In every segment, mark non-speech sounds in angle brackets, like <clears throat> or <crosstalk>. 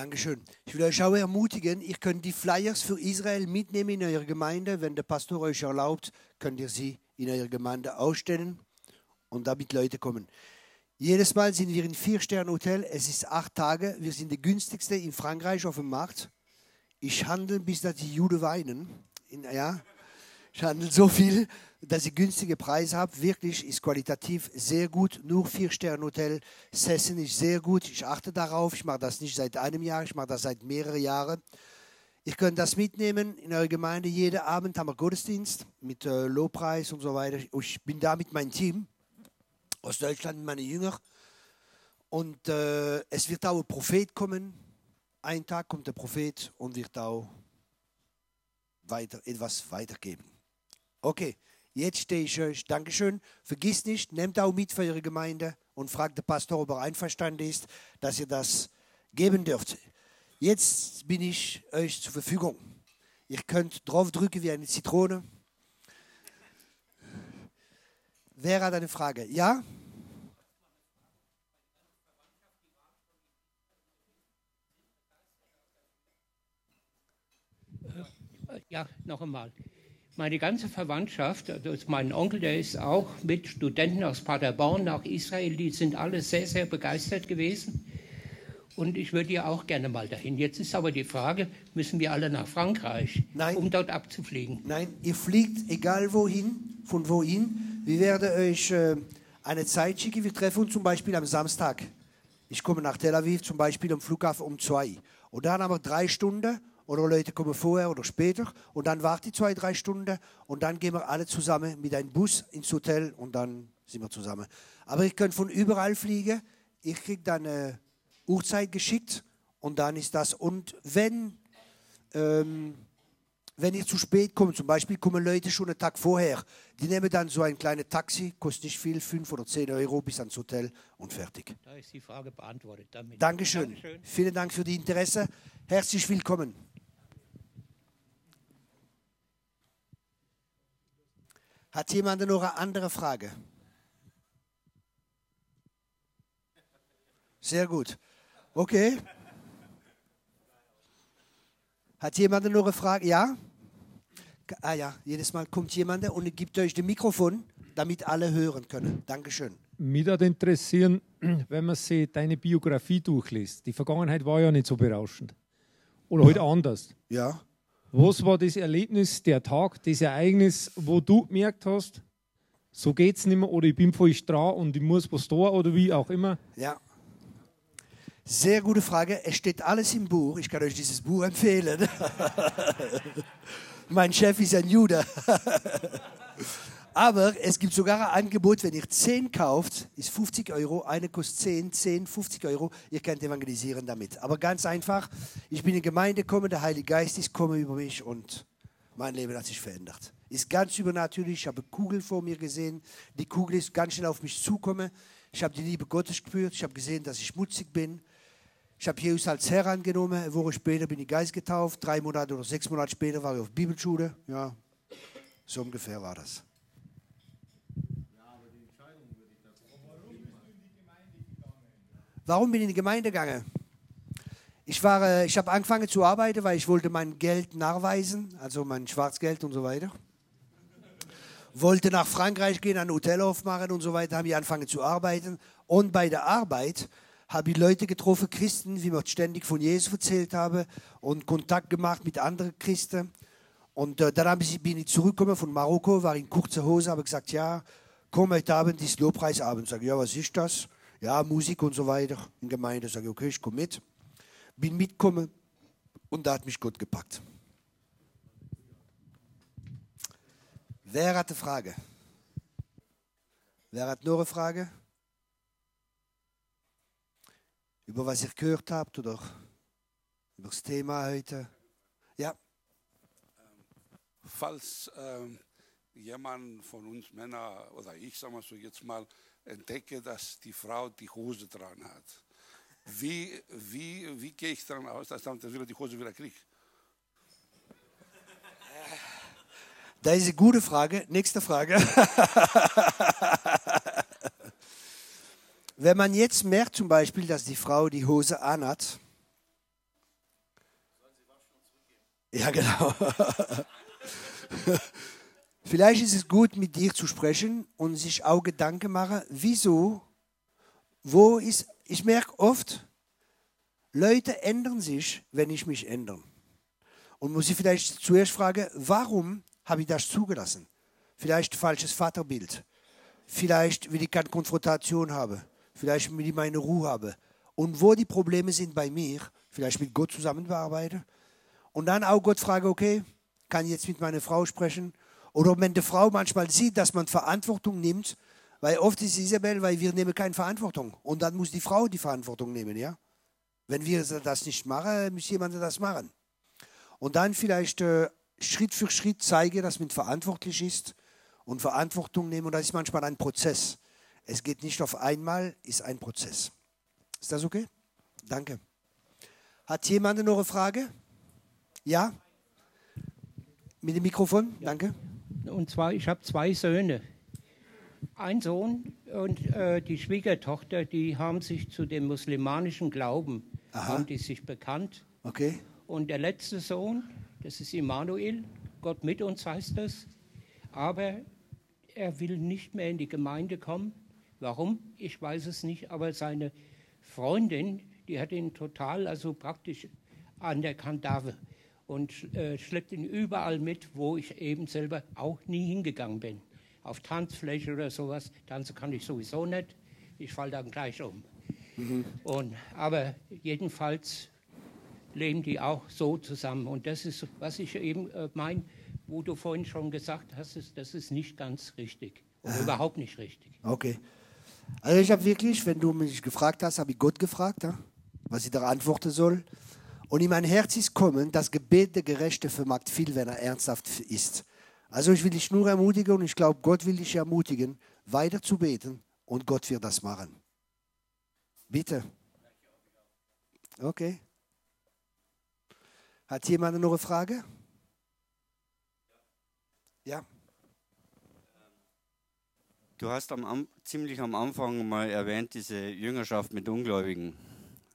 Dankeschön. Ich will euch auch ermutigen, ihr könnt die Flyers für Israel mitnehmen in eure Gemeinde. Wenn der Pastor euch erlaubt, könnt ihr sie in eurer Gemeinde ausstellen und damit Leute kommen. Jedes Mal sind wir in Vier-Sterne-Hotel. Es ist acht Tage. Wir sind die günstigste in Frankreich auf dem Markt. Ich handle, bis dass die Juden weinen. In, ja, ich handle so viel, dass ich günstige Preise habe. Wirklich ist qualitativ sehr gut. Nur Vier-Sterne-Hotel. Sessen ist sehr gut. Ich achte darauf. Ich mache das nicht seit einem Jahr. Ich mache das seit mehreren Jahren. Ihr könnt das mitnehmen in eurer Gemeinde. Jeden Abend haben wir Gottesdienst mit äh, Lobpreis und so weiter. Ich bin da mit meinem Team aus Deutschland, meine Jünger. Und äh, es wird auch ein Prophet kommen. Ein Tag kommt der Prophet und wird auch weiter, etwas weitergeben. Okay, jetzt stehe ich euch. Dankeschön. Vergiss nicht, nehmt auch mit für eure Gemeinde und fragt den Pastor, ob er einverstanden ist, dass ihr das geben dürft. Jetzt bin ich euch zur Verfügung. Ihr könnt draufdrücken wie eine Zitrone. Wer hat eine Frage? Ja? Ja, noch einmal. Meine ganze Verwandtschaft, also mein Onkel, der ist auch mit Studenten aus Paderborn nach Israel, die sind alle sehr, sehr begeistert gewesen. Und ich würde ja auch gerne mal dahin. Jetzt ist aber die Frage, müssen wir alle nach Frankreich, Nein. um dort abzufliegen? Nein, ihr fliegt egal wohin, von wohin. Wir werden euch äh, eine Zeit schicken. Wir treffen uns zum Beispiel am Samstag. Ich komme nach Tel Aviv zum Beispiel am Flughafen um zwei. Und dann haben wir drei Stunden oder Leute kommen vorher oder später und dann warten die zwei, drei Stunden und dann gehen wir alle zusammen mit einem Bus ins Hotel und dann sind wir zusammen. Aber ihr könnt von überall fliegen. Ich kriege dann eine Uhrzeit geschickt und dann ist das. Und wenn, ähm, wenn ihr zu spät kommt, zum Beispiel kommen Leute schon einen Tag vorher, die nehmen dann so ein kleines Taxi, kostet nicht viel, 5 oder 10 Euro bis ans Hotel und fertig. Da ist die Frage beantwortet. Damit. Dankeschön. Dankeschön. Vielen Dank für die Interesse. Herzlich willkommen. Hat jemand noch eine andere Frage? Sehr gut. Okay. Hat jemand noch eine Frage? Ja? Ah ja, jedes Mal kommt jemand und gibt euch das Mikrofon, damit alle hören können. Dankeschön. Mich würde interessieren, <clears throat> wenn man sich deine Biografie durchliest. Die Vergangenheit war ja nicht so berauschend. Oder halt anders. Ja. Was war das Erlebnis, der Tag, das Ereignis, wo du gemerkt hast, so geht's nicht mehr oder ich bin voll dran und ich muss was tun oder wie auch immer? Ja. Sehr gute Frage. Es steht alles im Buch. Ich kann euch dieses Buch empfehlen. <laughs> mein Chef ist ein Jude. <laughs> Aber es gibt sogar ein Angebot, wenn ihr 10 kauft, ist 50 Euro. Eine kostet 10, 10, 50 Euro. Ihr könnt evangelisieren damit. Aber ganz einfach, ich bin in die Gemeinde gekommen, der Heilige Geist ist gekommen über mich und mein Leben hat sich verändert. Ist ganz übernatürlich. Ich habe Kugel vor mir gesehen. Die Kugel ist ganz schnell auf mich zugekommen. Ich habe die Liebe Gottes gespürt. Ich habe gesehen, dass ich schmutzig bin. Ich habe Jesus als Herr angenommen. Eine Woche später bin ich Geist getauft. Drei Monate oder sechs Monate später war ich auf Bibelschule. Ja, so ungefähr war das. Warum bin ich in die Gemeinde gegangen? Ich, war, äh, ich habe angefangen zu arbeiten, weil ich wollte mein Geld nachweisen, also mein Schwarzgeld und so weiter. Wollte nach Frankreich gehen, ein Hotel aufmachen und so weiter, habe ich angefangen zu arbeiten. Und bei der Arbeit habe ich Leute getroffen, Christen, wie ich ständig von Jesus erzählt habe und Kontakt gemacht mit anderen Christen. Und äh, dann ich, bin ich zurückgekommen von Marokko, war in kurzer Hose, habe gesagt, ja, komm heute Abend ist Lobpreisabend. Sag ja, was ist das? Ja, Musik und so weiter in der Gemeinde. Sag ich, okay, ich komme mit. Bin mitgekommen und da hat mich Gott gepackt. Wer hat eine Frage? Wer hat noch eine Frage? Über was ihr gehört habt oder über das Thema heute? Ja, falls ähm, jemand von uns Männer oder ich, sagen wir so jetzt mal, entdecke, dass die Frau die Hose dran hat. Wie, wie, wie gehe ich dann aus, dass dann wieder die Hose wieder kriege? das ist eine gute Frage. Nächste Frage. <laughs> Wenn man jetzt merkt zum Beispiel, dass die Frau die Hose anhat, Ja, genau. <laughs> Vielleicht ist es gut, mit dir zu sprechen und sich auch Gedanken machen, wieso, wo ist, ich merke oft, Leute ändern sich, wenn ich mich ändere. Und muss ich vielleicht zuerst fragen, warum habe ich das zugelassen? Vielleicht falsches Vaterbild. Vielleicht, will ich keine Konfrontation habe. Vielleicht, will ich meine Ruhe habe. Und wo die Probleme sind bei mir, vielleicht mit Gott zusammenarbeiten. Und dann auch Gott fragen, okay, kann ich jetzt mit meiner Frau sprechen? Oder wenn die Frau manchmal sieht, dass man Verantwortung nimmt, weil oft ist Isabel, weil wir nehmen keine Verantwortung. Und dann muss die Frau die Verantwortung nehmen, ja? Wenn wir das nicht machen, muss jemand das machen. Und dann vielleicht äh, Schritt für Schritt zeigen, dass man verantwortlich ist und Verantwortung nehmen. Und das ist manchmal ein Prozess. Es geht nicht auf einmal, ist ein Prozess. Ist das okay? Danke. Hat jemand noch eine Frage? Ja? Mit dem Mikrofon? Danke. Und zwar, ich habe zwei Söhne. Ein Sohn und äh, die Schwiegertochter, die haben sich zu dem muslimanischen Glauben, Aha. haben die sich bekannt. Okay. Und der letzte Sohn, das ist Immanuel, Gott mit uns heißt das, aber er will nicht mehr in die Gemeinde kommen. Warum? Ich weiß es nicht, aber seine Freundin, die hat ihn total, also praktisch an der Kandave und äh, schleppt ihn überall mit, wo ich eben selber auch nie hingegangen bin. Auf Tanzfläche oder sowas. Tanzen kann ich sowieso nicht. Ich falle dann gleich um. Und, aber jedenfalls leben die auch so zusammen. Und das ist, was ich eben äh, meine, wo du vorhin schon gesagt hast, ist, das ist nicht ganz richtig. Oder überhaupt nicht richtig. Okay. Also ich habe wirklich, wenn du mich gefragt hast, habe ich Gott gefragt, was ich da antworten soll. Und in mein Herz ist kommen, das Gebet der Gerechte vermag viel, wenn er ernsthaft ist. Also ich will dich nur ermutigen und ich glaube, Gott will dich ermutigen, weiter zu beten und Gott wird das machen. Bitte. Okay. Hat jemand noch eine Frage? Ja. Du hast am, ziemlich am Anfang mal erwähnt, diese Jüngerschaft mit Ungläubigen.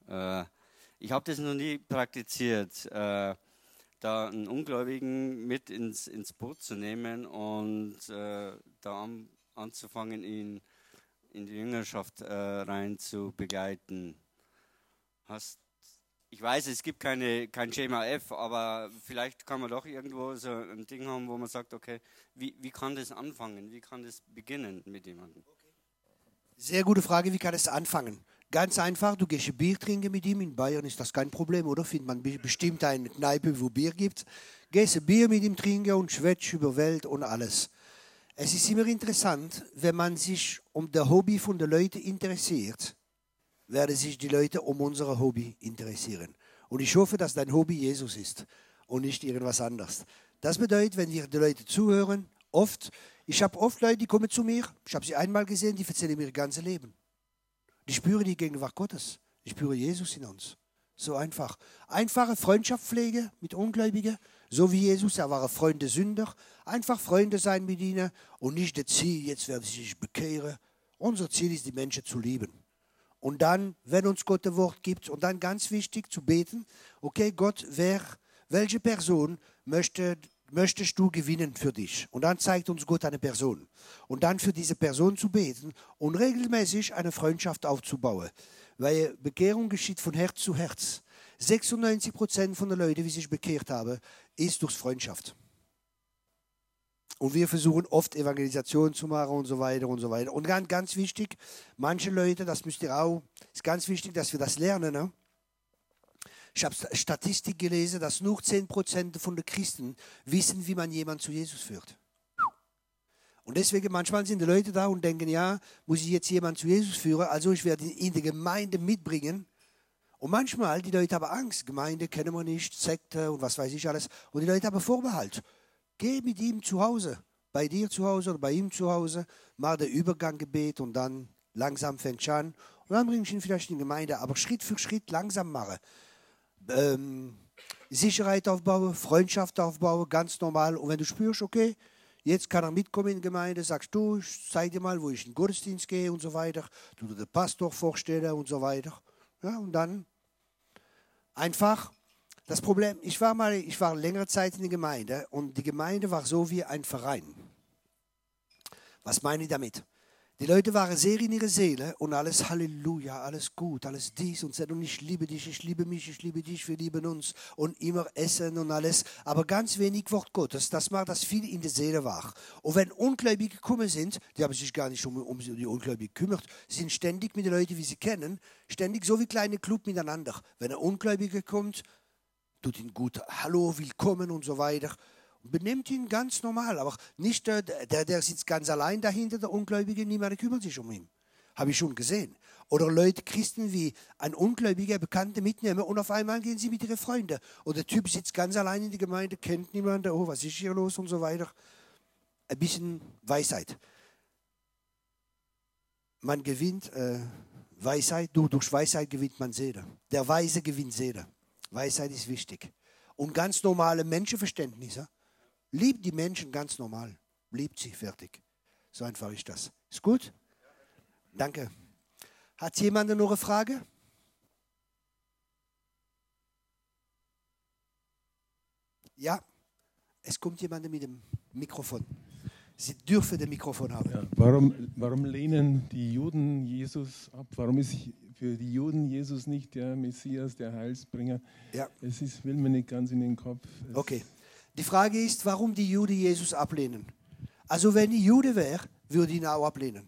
Äh, ich habe das noch nie praktiziert, äh, da einen Ungläubigen mit ins, ins Boot zu nehmen und äh, da an, anzufangen, ihn in die Jüngerschaft äh, rein zu begleiten. Hast, ich weiß, es gibt keine, kein Schema F, aber vielleicht kann man doch irgendwo so ein Ding haben, wo man sagt, okay, wie, wie kann das anfangen? Wie kann das beginnen mit jemandem? Sehr gute Frage, wie kann es anfangen? Ganz einfach, du gehst ein Bier trinken mit ihm. In Bayern ist das kein Problem, oder? Findet man be- bestimmt eine Kneipe, wo Bier gibt. Gehst ein Bier mit ihm trinken und schwätzt über Welt und alles. Es ist immer interessant, wenn man sich um das Hobby von den Leuten interessiert, werden sich die Leute um unser Hobby interessieren. Und ich hoffe, dass dein Hobby Jesus ist und nicht irgendwas anderes. Das bedeutet, wenn wir die Leute zuhören, oft, ich habe oft Leute, die kommen zu mir, ich habe sie einmal gesehen, die erzählen mir ihr ganzes Leben. Die spüren die Gegenwart Gottes. Ich spüre Jesus in uns. So einfach. Einfache Freundschaftspflege mit Ungläubigen, so wie Jesus, er war Freund der Sünder. Einfach Freunde sein mit ihnen und nicht das Ziel, jetzt werden sie sich bekehren. Unser Ziel ist, die Menschen zu lieben. Und dann, wenn uns Gott das Wort gibt, und dann ganz wichtig zu beten, okay, Gott, wer, welche Person möchte, möchtest du gewinnen für dich? Und dann zeigt uns Gott eine Person. Und dann für diese Person zu beten und regelmäßig eine Freundschaft aufzubauen. Weil Bekehrung geschieht von Herz zu Herz. 96 Prozent von den Leuten, die sich bekehrt haben, ist durch Freundschaft. Und wir versuchen oft Evangelisation zu machen und so weiter und so weiter. Und ganz, ganz wichtig, manche Leute, das müsst ihr auch, ist ganz wichtig, dass wir das lernen. Ne? Ich habe Statistik gelesen, dass nur 10% von den Christen wissen, wie man jemanden zu Jesus führt. Und deswegen manchmal sind die Leute da und denken, ja, muss ich jetzt jemanden zu Jesus führen, also ich werde ihn in die Gemeinde mitbringen. Und manchmal, die Leute haben Angst, Gemeinde kennen wir nicht, Sekte und was weiß ich alles. Und die Leute haben Vorbehalt. Geh mit ihm zu Hause, bei dir zu Hause oder bei ihm zu Hause, mach den Überganggebet und dann langsam fängt an. Und dann bringst du ihn vielleicht in die Gemeinde, aber Schritt für Schritt langsam machen. Ähm, Sicherheit aufbauen, Freundschaft aufbauen, ganz normal. Und wenn du spürst, okay, jetzt kann er mitkommen in die Gemeinde, sagst du, ich zeig dir mal, wo ich in den Gottesdienst gehe und so weiter, du dir den Pastor vorstellen und so weiter. Ja, und dann einfach Das Problem, ich war mal, ich war längere Zeit in der Gemeinde und die Gemeinde war so wie ein Verein. Was meine ich damit? Die Leute waren sehr in ihrer Seele und alles Halleluja, alles gut, alles dies und das und ich liebe dich, ich liebe mich, ich liebe dich, wir lieben uns und immer essen und alles, aber ganz wenig Wort Gottes, das macht, dass viel in der Seele war. Und wenn Ungläubige gekommen sind, die haben sich gar nicht um, um die Ungläubigen gekümmert, sind ständig mit den Leuten, wie sie kennen, ständig so wie kleine Club miteinander. Wenn ein Ungläubiger kommt, tut ihn gut, hallo, willkommen und so weiter benimmt ihn ganz normal, aber nicht der, der, der sitzt ganz allein dahinter, der Ungläubige, niemand kümmert sich um ihn. Habe ich schon gesehen. Oder Leute, Christen wie ein Ungläubiger, Bekannte mitnehmen und auf einmal gehen sie mit ihren Freunden. Und der Typ sitzt ganz allein in der Gemeinde, kennt niemanden, oh, was ist hier los und so weiter. Ein bisschen Weisheit. Man gewinnt äh, Weisheit, du, durch Weisheit gewinnt man Seele. Der Weise gewinnt Seele. Weisheit ist wichtig. Und ganz normale Menschenverständnisse Liebt die Menschen ganz normal. Liebt sie, fertig. So einfach ist das. Ist gut? Danke. Hat jemand noch eine Frage? Ja, es kommt jemand mit dem Mikrofon. Sie dürfen das Mikrofon haben. Ja, warum, warum lehnen die Juden Jesus ab? Warum ist für die Juden Jesus nicht der Messias, der Heilsbringer? Ja. Es ist, will mir nicht ganz in den Kopf. Es okay. Die Frage ist, warum die Juden Jesus ablehnen. Also wenn ich Jude wäre, würde ich ihn auch ablehnen.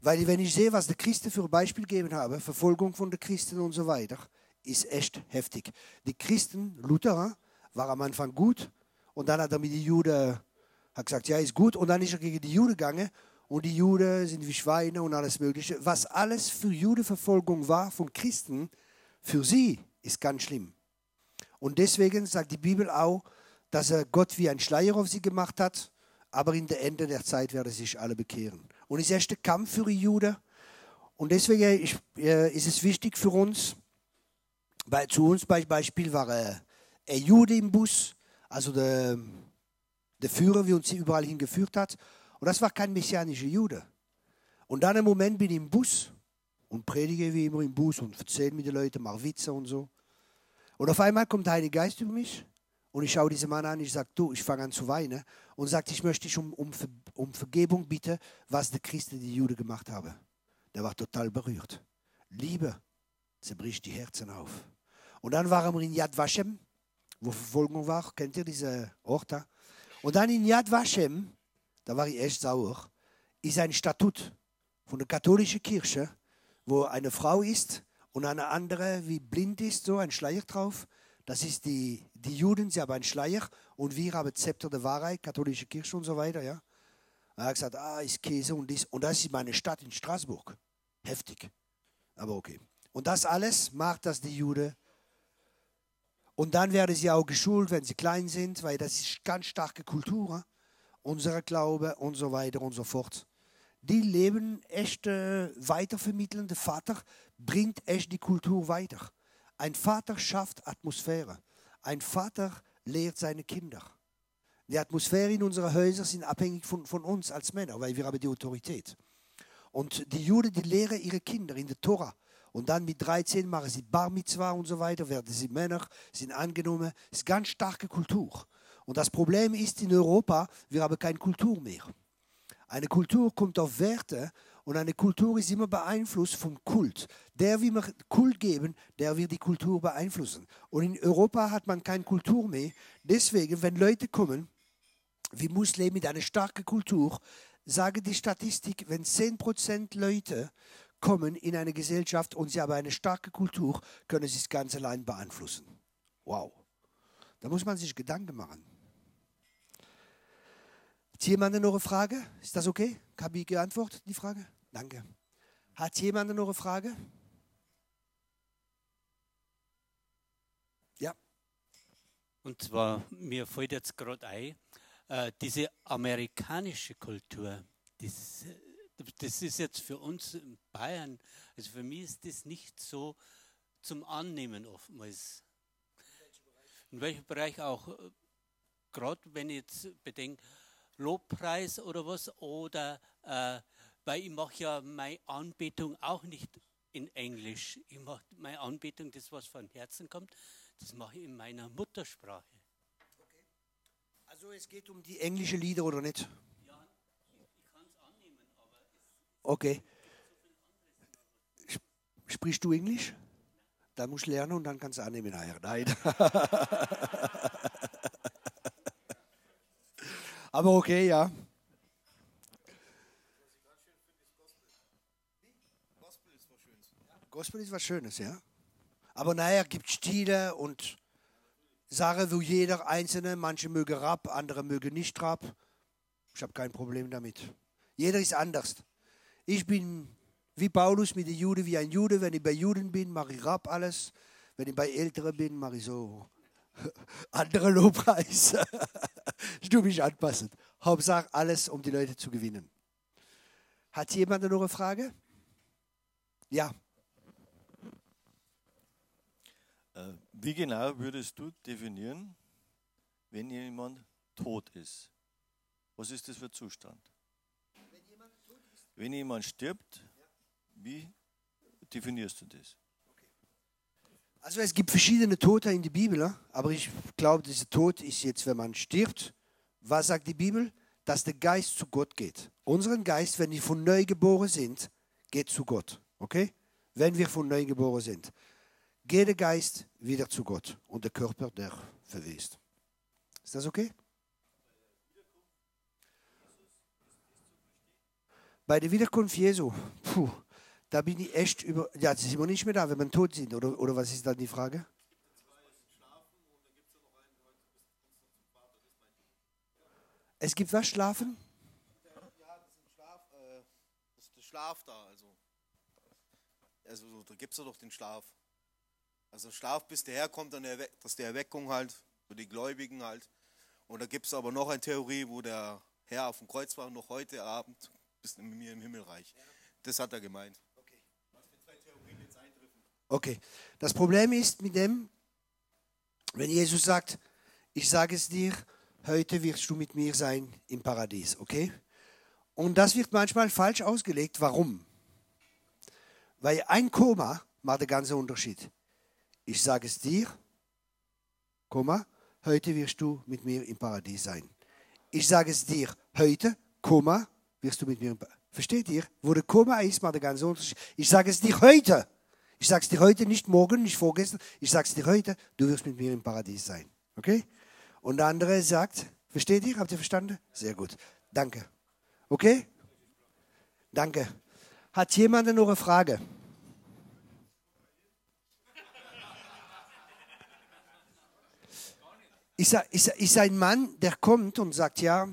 Weil wenn ich sehe, was die Christen für Beispiel gegeben haben, Verfolgung von den Christen und so weiter, ist echt heftig. Die Christen, Luther, war am Anfang gut und dann hat er mit den Juden hat gesagt, ja, ist gut und dann ist er gegen die Juden gegangen und die Juden sind wie Schweine und alles Mögliche. Was alles für Judenverfolgung war von Christen, für sie ist ganz schlimm. Und deswegen sagt die Bibel auch, dass er Gott wie ein Schleier auf sie gemacht hat, aber in der Ende der Zeit werden sich alle bekehren. Und es ist der Kampf für die Juden. Und deswegen äh, ist es wichtig für uns, bei, zu uns bei Beispiel war äh, ein Jude im Bus, also der, der Führer, wie uns überall hingeführt hat. Und das war kein messianischer Jude. Und dann im Moment bin ich im Bus und predige wie immer im Bus und erzähle mit den Leuten, mache Witze und so. Und auf einmal kommt der Heilige Geist über mich und ich schaue diesen Mann an, ich sage, du, ich fange an zu weinen und sagt, ich möchte dich um, um, um Vergebung bitten, was der Christen, die Jude gemacht haben. Der war total berührt. Liebe zerbricht die Herzen auf. Und dann waren wir in Yad Vashem, wo Verfolgung war. Kennt ihr diese Ort da? Und dann in Yad Vashem, da war ich echt sauer, ist ein Statut von der katholischen Kirche, wo eine Frau ist, und eine andere, wie blind ist, so ein Schleier drauf. Das ist die, die Juden, sie haben einen Schleier und wir haben Zepter der Wahrheit, katholische Kirche und so weiter. Ja. Er hat gesagt, ah, ist Käse und dies. Und das ist meine Stadt in Straßburg. Heftig. Aber okay. Und das alles macht das die Juden. Und dann werden sie auch geschult, wenn sie klein sind, weil das ist ganz starke Kultur. Unser Glaube und so weiter und so fort die leben echt äh, weitervermitteln. Vater bringt echt die Kultur weiter. Ein Vater schafft Atmosphäre. Ein Vater lehrt seine Kinder. Die Atmosphäre in unseren Häusern sind abhängig von, von uns als Männer, weil wir haben die Autorität. Und die Juden, die lehren ihre Kinder in der Tora. Und dann mit 13 machen sie Bar Mitzvah und so weiter, werden sie Männer, sind angenommen. Es ist ganz starke Kultur. Und das Problem ist in Europa, wir haben keine Kultur mehr. Eine Kultur kommt auf Werte und eine Kultur ist immer beeinflusst vom Kult. Der wie wir Kult geben, der wird die Kultur beeinflussen. Und in Europa hat man keine Kultur mehr. Deswegen, wenn Leute kommen, wie Muslimen mit einer starken Kultur, sage die Statistik, wenn 10% Leute kommen in eine Gesellschaft und sie haben eine starke Kultur, können sie es ganz allein beeinflussen. Wow. Da muss man sich Gedanken machen. Hat jemand noch eine Frage? Ist das okay? Habe ich geantwortet, die Frage? Danke. Hat jemand noch eine Frage? Und zwar, mir fällt jetzt gerade ein, äh, diese amerikanische Kultur, das, das ist jetzt für uns in Bayern, also für mich ist das nicht so zum Annehmen oftmals. In welchem Bereich auch, äh, gerade wenn ich jetzt bedenke, Lobpreis oder was, oder äh, weil ich mache ja meine Anbetung auch nicht in Englisch. Ich mache meine Anbetung, das was von Herzen kommt, das mache ich in meiner Muttersprache. Okay. Also es geht um die englischen Lieder oder nicht? Ja, ich kann es annehmen, aber Okay. Sprichst du Englisch? Dann musst du lernen und dann kannst du annehmen nachher. Nein. <laughs> aber okay, ja. Gospel ist was Schönes, ja. Aber naja, gibt Stile und Sachen, wo jeder Einzelne, manche mögen Rap, andere mögen nicht Rap. Ich habe kein Problem damit. Jeder ist anders. Ich bin wie Paulus mit den Juden, wie ein Jude. Wenn ich bei Juden bin, mache ich Rap alles. Wenn ich bei Älteren bin, mache ich so <laughs> andere Lobpreis. <laughs> du mich anpassen. Hauptsache alles, um die Leute zu gewinnen. Hat jemand noch eine Frage? Ja. Äh, wie genau würdest du definieren, wenn jemand tot ist? Was ist das für ein Zustand? Wenn jemand, wenn jemand stirbt, wie definierst du das? Also es gibt verschiedene Tote in der Bibel, aber ich glaube, dieser Tod ist jetzt, wenn man stirbt. Was sagt die Bibel? Dass der Geist zu Gott geht. Unseren Geist, wenn wir von neu geboren sind, geht zu Gott. Okay? Wenn wir von neu geboren sind geht der Geist wieder zu Gott und der Körper, der verwest. Ist das okay? Bei der Wiederkunft Jesu, puh, da bin ich echt über. Ja, sind wir nicht mehr da, wenn wir tot sind, oder, oder was ist dann die Frage? Es gibt was, Schlafen? Ja, das ist Schlaf, äh, das ist der Schlaf da, also. Also da gibt es ja doch den Schlaf. Also Schlaf, bis der herkommt, dann das ist die Erweckung halt, für die Gläubigen halt. Und da gibt es aber noch eine Theorie, wo der Herr auf dem Kreuz war, noch heute Abend bist du mit mir im Himmelreich. Das hat er gemeint. Okay. Was für zwei Theorien jetzt eintreffen. Okay. Das Problem ist mit dem, wenn Jesus sagt, ich sage es dir, heute wirst du mit mir sein im Paradies, okay? Und das wird manchmal falsch ausgelegt. Warum? Weil ein Koma macht den ganzen Unterschied. Ich sage es dir, Komma, heute wirst du mit mir im Paradies sein. Ich sage es dir, heute, Komma, wirst du mit mir im Paradies Versteht ihr? Wo der Komma ist, macht der ganze Unterschied. Ich sage es dir heute. Ich sage es dir heute, nicht morgen, nicht vorgestern. Ich sage es dir heute, du wirst mit mir im Paradies sein. Okay? Und der andere sagt, versteht ihr? Habt ihr verstanden? Sehr gut. Danke. Okay? Danke. Hat jemand noch eine Frage? Ist, ist, ist ein Mann, der kommt und sagt, ja,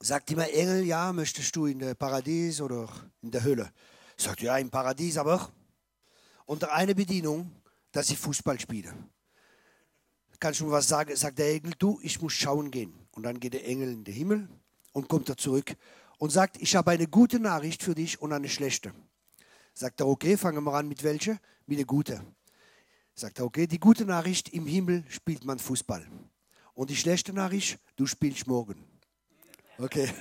sagt immer Engel, ja, möchtest du in der Paradies oder in der Hölle? Sagt, ja, im Paradies aber unter einer Bedienung, dass ich Fußball spiele. Kannst du mir was sagen? Sagt der Engel, du, ich muss schauen gehen. Und dann geht der Engel in den Himmel und kommt er zurück und sagt, ich habe eine gute Nachricht für dich und eine schlechte. Sagt er, okay, fangen wir an mit welcher? Mit der guten. Sagt er, okay, die gute Nachricht, im Himmel spielt man Fußball. Und die schlechte Nachricht, du spielst morgen. Okay. <laughs>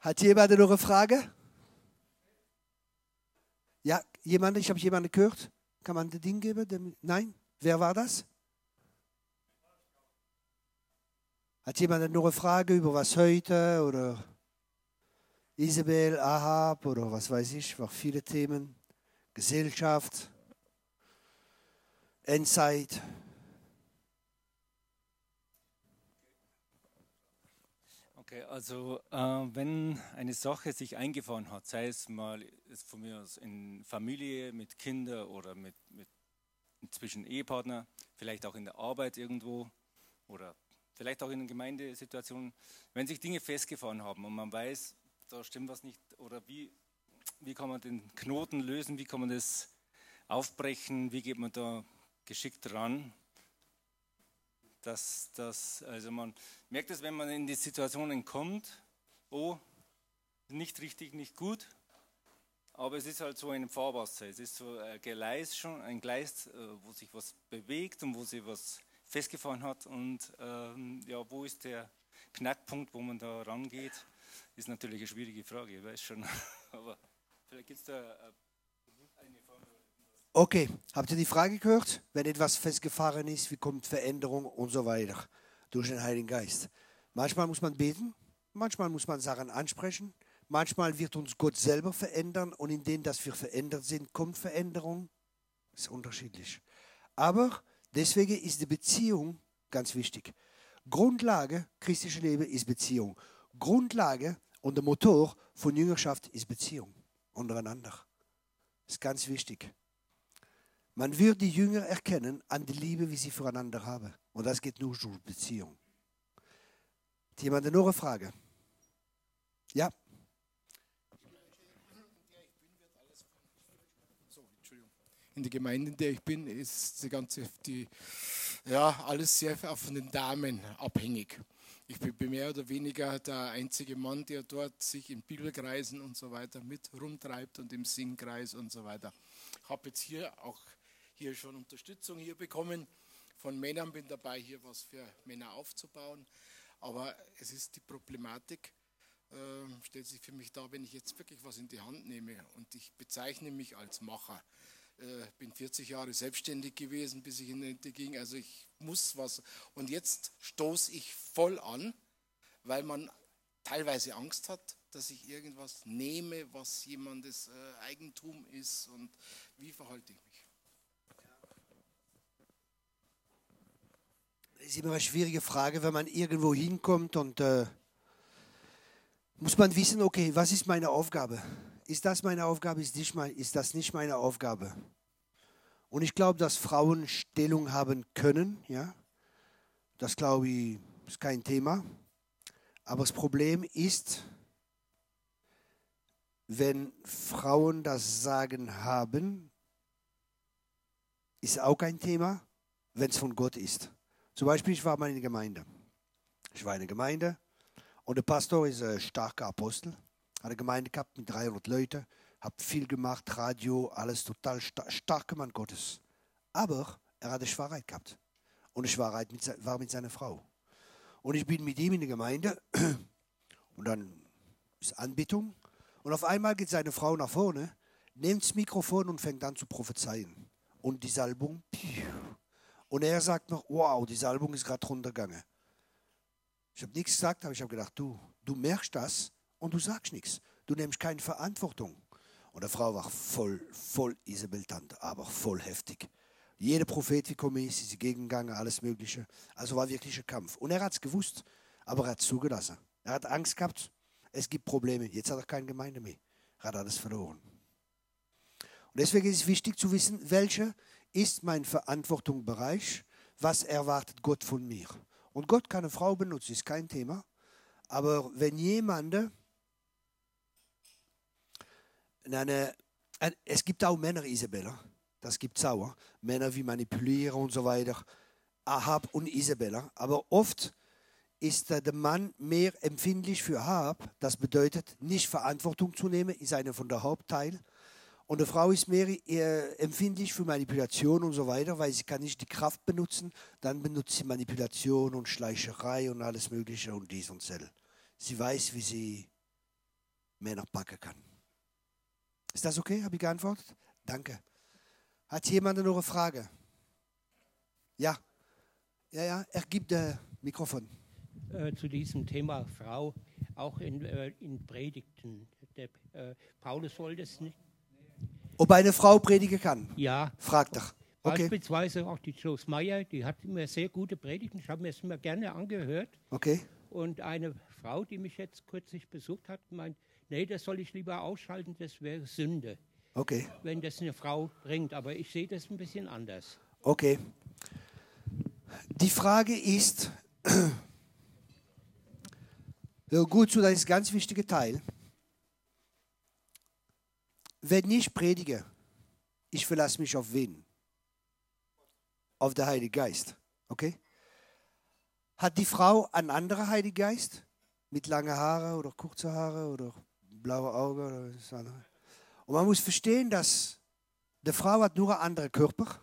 Hat jemand noch eine Frage? Ja, jemand, ich habe jemanden gehört. Kann man das Ding geben? Nein? Wer war das? Hat jemand noch eine Frage über was heute oder? Isabel, Ahab oder was weiß ich, war viele Themen. Gesellschaft, Endzeit. Okay, also äh, wenn eine Sache sich eingefahren hat, sei es mal von mir aus in Familie, mit Kindern oder mit, mit zwischen Ehepartner, vielleicht auch in der Arbeit irgendwo oder vielleicht auch in Gemeindesituationen, wenn sich Dinge festgefahren haben und man weiß, da stimmt was nicht. Oder wie, wie kann man den Knoten lösen, wie kann man das aufbrechen, wie geht man da geschickt ran. Dass, dass, also man merkt es, wenn man in die Situationen kommt, oh, nicht richtig, nicht gut, aber es ist halt so ein Fahrwasser, es ist so ein Gleis schon, ein Gleis, äh, wo sich was bewegt und wo sich was festgefahren hat. Und ähm, ja, wo ist der, Knackpunkt, wo man da rangeht, ist natürlich eine schwierige Frage, ich weiß schon. <laughs> Aber vielleicht gibt es da eine Frage. Okay, habt ihr die Frage gehört? Wenn etwas festgefahren ist, wie kommt Veränderung und so weiter durch den Heiligen Geist? Manchmal muss man beten, manchmal muss man Sachen ansprechen, manchmal wird uns Gott selber verändern und in dem, dass wir verändert sind, kommt Veränderung. Das ist unterschiedlich. Aber deswegen ist die Beziehung ganz wichtig. Grundlage christliche Leben ist Beziehung. Grundlage und der Motor von Jüngerschaft ist Beziehung untereinander. Das ist ganz wichtig. Man wird die Jünger erkennen an der Liebe, wie sie füreinander haben. Und das geht nur durch Beziehung. Hat jemand noch eine Frage? Ja. In der Gemeinde, in der ich bin, ist die ganze, die, ja, alles sehr von den Damen abhängig. Ich bin mehr oder weniger der einzige Mann, der dort sich in Bibelkreisen und so weiter mit rumtreibt und im Singkreis und so weiter. Ich habe jetzt hier auch hier schon Unterstützung hier bekommen von Männern, bin dabei, hier was für Männer aufzubauen. Aber es ist die Problematik, äh, stellt sich für mich da, wenn ich jetzt wirklich was in die Hand nehme und ich bezeichne mich als Macher. Äh, bin 40 Jahre selbstständig gewesen, bis ich in Rente ging. Also ich muss was. Und jetzt stoße ich voll an, weil man teilweise Angst hat, dass ich irgendwas nehme, was jemandes äh, Eigentum ist. Und wie verhalte ich mich? Das ist immer eine schwierige Frage, wenn man irgendwo hinkommt und äh, muss man wissen, okay, was ist meine Aufgabe? Ist das meine Aufgabe? Ist, nicht mein, ist das nicht meine Aufgabe? Und ich glaube, dass Frauen Stellung haben können. Ja? Das glaube ich, ist kein Thema. Aber das Problem ist, wenn Frauen das Sagen haben, ist auch kein Thema, wenn es von Gott ist. Zum Beispiel, ich war mal in der Gemeinde. Ich war in der Gemeinde und der Pastor ist ein starker Apostel. Eine Gemeinde gehabt mit 300 Leuten, hat viel gemacht, Radio, alles total star starker Mann Gottes. Aber er hatte Schwarzheit gehabt. Und die Schwarzheit mit, war mit seiner Frau. Und ich bin mit ihm in der Gemeinde <clears throat> und dann ist Anbetung. Und auf einmal geht seine Frau nach vorne, nimmt das Mikrofon und fängt an zu prophezeien. Und die Salbung, und er sagt noch, wow, die Salbung ist gerade runtergegangen. Ich habe nichts gesagt, aber ich habe gedacht, du, du merkst das und du sagst nichts. Du nimmst keine Verantwortung. Und die Frau war voll, voll Isabel Tante, aber voll heftig. Jeder Prophet, wie komme ist, ist gegengegangen, alles Mögliche. Also war wirklich ein Kampf. Und er hat es gewusst, aber er hat zugelassen. Er hat Angst gehabt, es gibt Probleme. Jetzt hat er keine Gemeinde mehr. Er hat alles verloren. Und deswegen ist es wichtig zu wissen, welcher ist mein Verantwortungsbereich, was erwartet Gott von mir. Und Gott kann eine Frau benutzen, ist kein Thema. Aber wenn jemand, eine, es gibt auch Männer, Isabella, das gibt es auch, Männer wie manipulieren und so weiter, Ahab und Isabella. Aber oft ist der Mann mehr empfindlich für Ahab. Das bedeutet, nicht Verantwortung zu nehmen, ist einer von der Hauptteil. Und die Frau ist mehr äh, empfindlich für Manipulation und so weiter, weil sie kann nicht die Kraft benutzen. Dann benutzt sie Manipulation und Schleicherei und alles Mögliche und dies und das. Sie weiß, wie sie Männer packen kann. Ist das okay? Habe ich geantwortet? Danke. Hat jemand noch eine Frage? Ja. Ja, ja, er gibt das Mikrofon. Äh, zu diesem Thema Frau, auch in, äh, in Predigten. Der, äh, Paulus wollte es nicht. Ob eine Frau predigen kann? Ja. Fragt doch. Okay. Beispielsweise auch die Joes Meyer, die hat immer sehr gute Predigten. Ich habe mir es immer gerne angehört. Okay. Und eine Frau, die mich jetzt kürzlich besucht hat, meint, nee, das soll ich lieber ausschalten, das wäre Sünde. Okay. Wenn das eine Frau bringt. Aber ich sehe das ein bisschen anders. Okay. Die Frage ist, <clears throat> hör gut zu, das ist ein ganz wichtiger Teil. Wenn ich predige, ich verlasse mich auf wen? Auf den Heiligen Geist. Okay? Hat die Frau einen anderen Heiligen Geist? Mit langen Haare oder kurze Haare oder blaue Augen oder das andere? Und man muss verstehen, dass die Frau hat nur einen anderen Körper,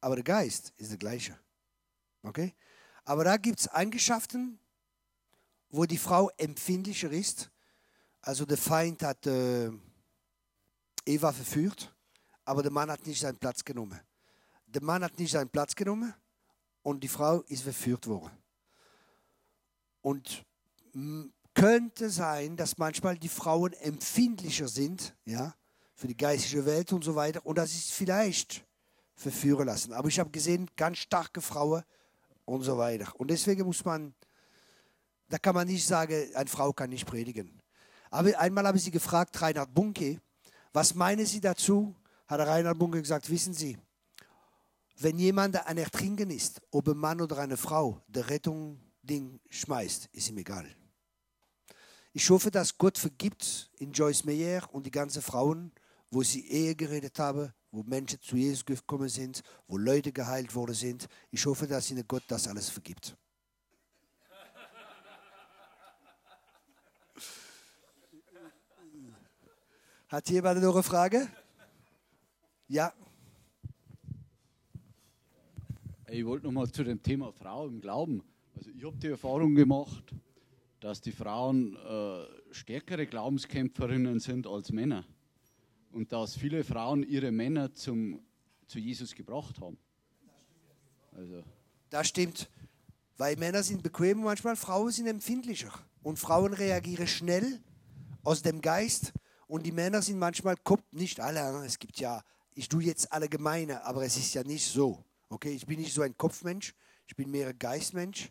aber der Geist ist der gleiche. Okay? Aber da gibt es Eigenschaften, wo die Frau empfindlicher ist. Also der Feind hat äh, Eva verführt, aber der Mann hat nicht seinen Platz genommen. Der Mann hat nicht seinen Platz genommen und die Frau ist verführt worden. Und könnte sein, dass manchmal die Frauen empfindlicher sind, ja, für die geistige Welt und so weiter. Und das ist vielleicht verführen lassen. Aber ich habe gesehen, ganz starke Frauen und so weiter. Und deswegen muss man, da kann man nicht sagen, eine Frau kann nicht predigen. Aber einmal habe ich sie gefragt, Reinhard Bunke, was meinen Sie dazu? Hat Reinhard Bunke gesagt, wissen Sie, wenn jemand ein Ertrinken ist, ob ein Mann oder eine Frau, der Rettung Ding schmeißt, ist ihm egal. Ich hoffe, dass Gott vergibt in Joyce Meyer und die ganzen Frauen, wo sie Ehe geredet haben, wo Menschen zu Jesus gekommen sind, wo Leute geheilt worden sind. Ich hoffe, dass ihnen Gott das alles vergibt. Hat jemand noch eine Frage? Ja. Ich wollte noch mal zu dem Thema Frau im Glauben. Also ich habe die Erfahrung gemacht, dass die Frauen äh, stärkere Glaubenskämpferinnen sind als Männer. Und dass viele Frauen ihre Männer zum, zu Jesus gebracht haben. Also. Das stimmt, weil Männer sind bequem manchmal, Frauen sind empfindlicher. Und Frauen reagieren schnell aus dem Geist. Und die Männer sind manchmal Kopf, nicht alle, es gibt ja, ich tue jetzt allgemeine, aber es ist ja nicht so. Okay, ich bin nicht so ein Kopfmensch, ich bin mehr Geistmensch.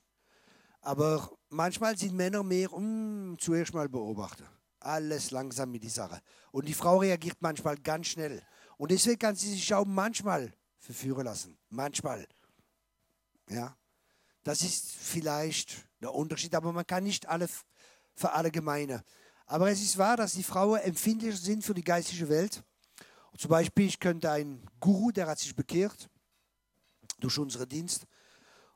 Aber manchmal sind Männer mehr, um zuerst mal beobachten. Alles langsam mit die Sache. Und die Frau reagiert manchmal ganz schnell. Und deswegen kann sie sich auch manchmal verführen lassen. Manchmal. Ja. Das ist vielleicht der Unterschied, aber man kann nicht alle verallgemeinern. Aber es ist wahr, dass die Frauen empfindlicher sind für die geistige Welt. zum Beispiel, ich könnte einen Guru, der hat sich bekehrt durch unseren Dienst.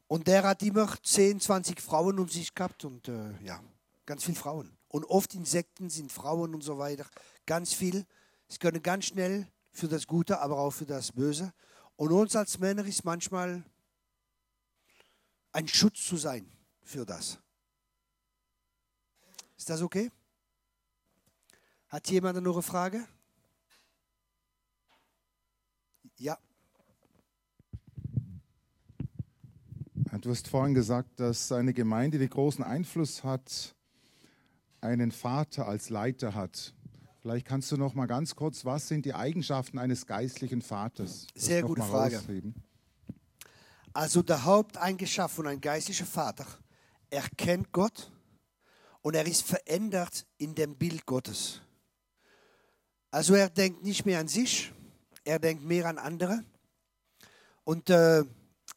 Und der hat immer 10, 20 Frauen um sich gehabt und äh, ja, ganz viele Frauen. Und oft Insekten sind Frauen und so weiter. Ganz viel. Sie können ganz schnell für das Gute, aber auch für das Böse. Und uns als Männer ist manchmal ein Schutz zu sein für das. Ist das okay? Hat jemand noch eine Frage? Ja. Du hast vorhin gesagt, dass eine Gemeinde, die großen Einfluss hat, einen Vater als Leiter hat. Vielleicht kannst du noch mal ganz kurz, was sind die Eigenschaften eines geistlichen Vaters? Das Sehr gute Frage. Rausheben. Also der Haupteigenschaft von einem geistlichen Vater, er kennt Gott und er ist verändert in dem Bild Gottes. Also er denkt nicht mehr an sich, er denkt mehr an andere. Und äh,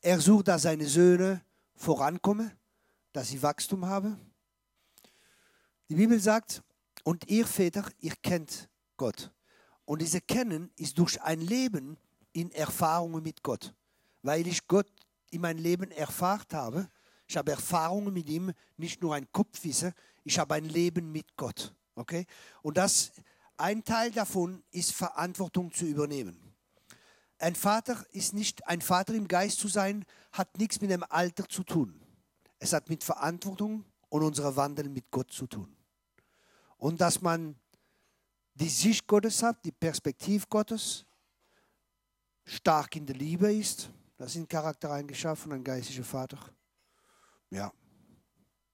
er sucht, dass seine Söhne vorankommen, dass sie Wachstum haben. Die Bibel sagt, und ihr Väter, ihr kennt Gott. Und diese Kennen ist durch ein Leben in Erfahrungen mit Gott. Weil ich Gott in meinem Leben erfahrt habe. Ich habe Erfahrungen mit ihm, nicht nur ein Kopfwissen, ich habe ein Leben mit Gott. Okay? Und das, ein Teil davon ist Verantwortung zu übernehmen. Ein Vater ist nicht, ein Vater im Geist zu sein, hat nichts mit dem Alter zu tun. Es hat mit Verantwortung und unserer Wandel mit Gott zu tun. Und dass man die Sicht Gottes hat, die Perspektive Gottes, stark in der Liebe ist, das sind Charaktereigenschaften von einem geistlichen Vater. Ja.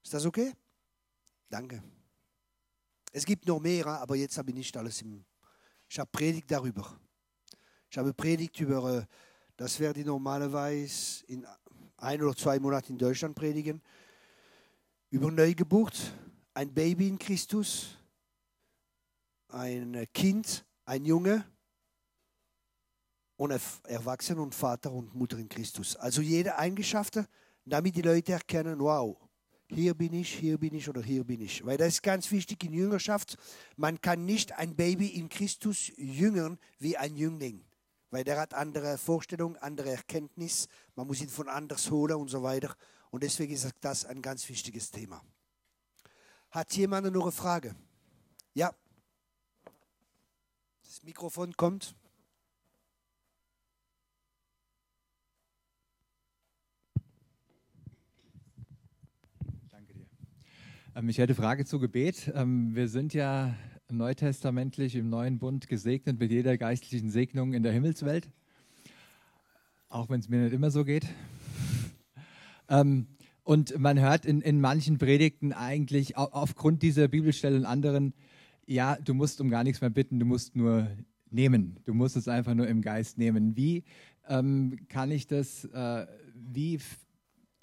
Ist das okay? Danke. Es gibt noch mehr, aber jetzt habe ich nicht alles im. Ich habe Predigt darüber. Ich habe predigt über, äh, das werde ich normalerweise in ein oder zwei Monaten in Deutschland predigen, über Neugeburt, ein Baby in Christus, ein Kind, ein Junge und Erwachsen und Vater und Mutter in Christus. Also jede Eigenschaften, damit die Leute erkennen, wow, hier bin ich, hier bin ich oder hier bin ich. Weil das ist ganz wichtig in Jüngerschaft. Man kann nicht ein Baby in Christus jüngern wie ein Jüngling weil der hat andere Vorstellungen, andere Erkenntnis, man muss ihn von anders holen und so weiter. Und deswegen ist das ein ganz wichtiges Thema. Hat jemand noch eine Frage? Ja. Das Mikrofon kommt. Danke dir. Ähm, ich hätte Frage zu Gebet. Ähm, wir sind ja neutestamentlich im neuen Bund gesegnet mit jeder geistlichen Segnung in der Himmelswelt. Auch wenn es mir nicht immer so geht. <laughs> Ähm, und man hört in, in manchen Predigten eigentlich aufgrund dieser Bibelstelle und anderen, ja, du musst um gar nichts mehr bitten, du musst nur nehmen. Du musst es einfach nur im Geist nehmen. Wie ähm, kann ich das, äh, wie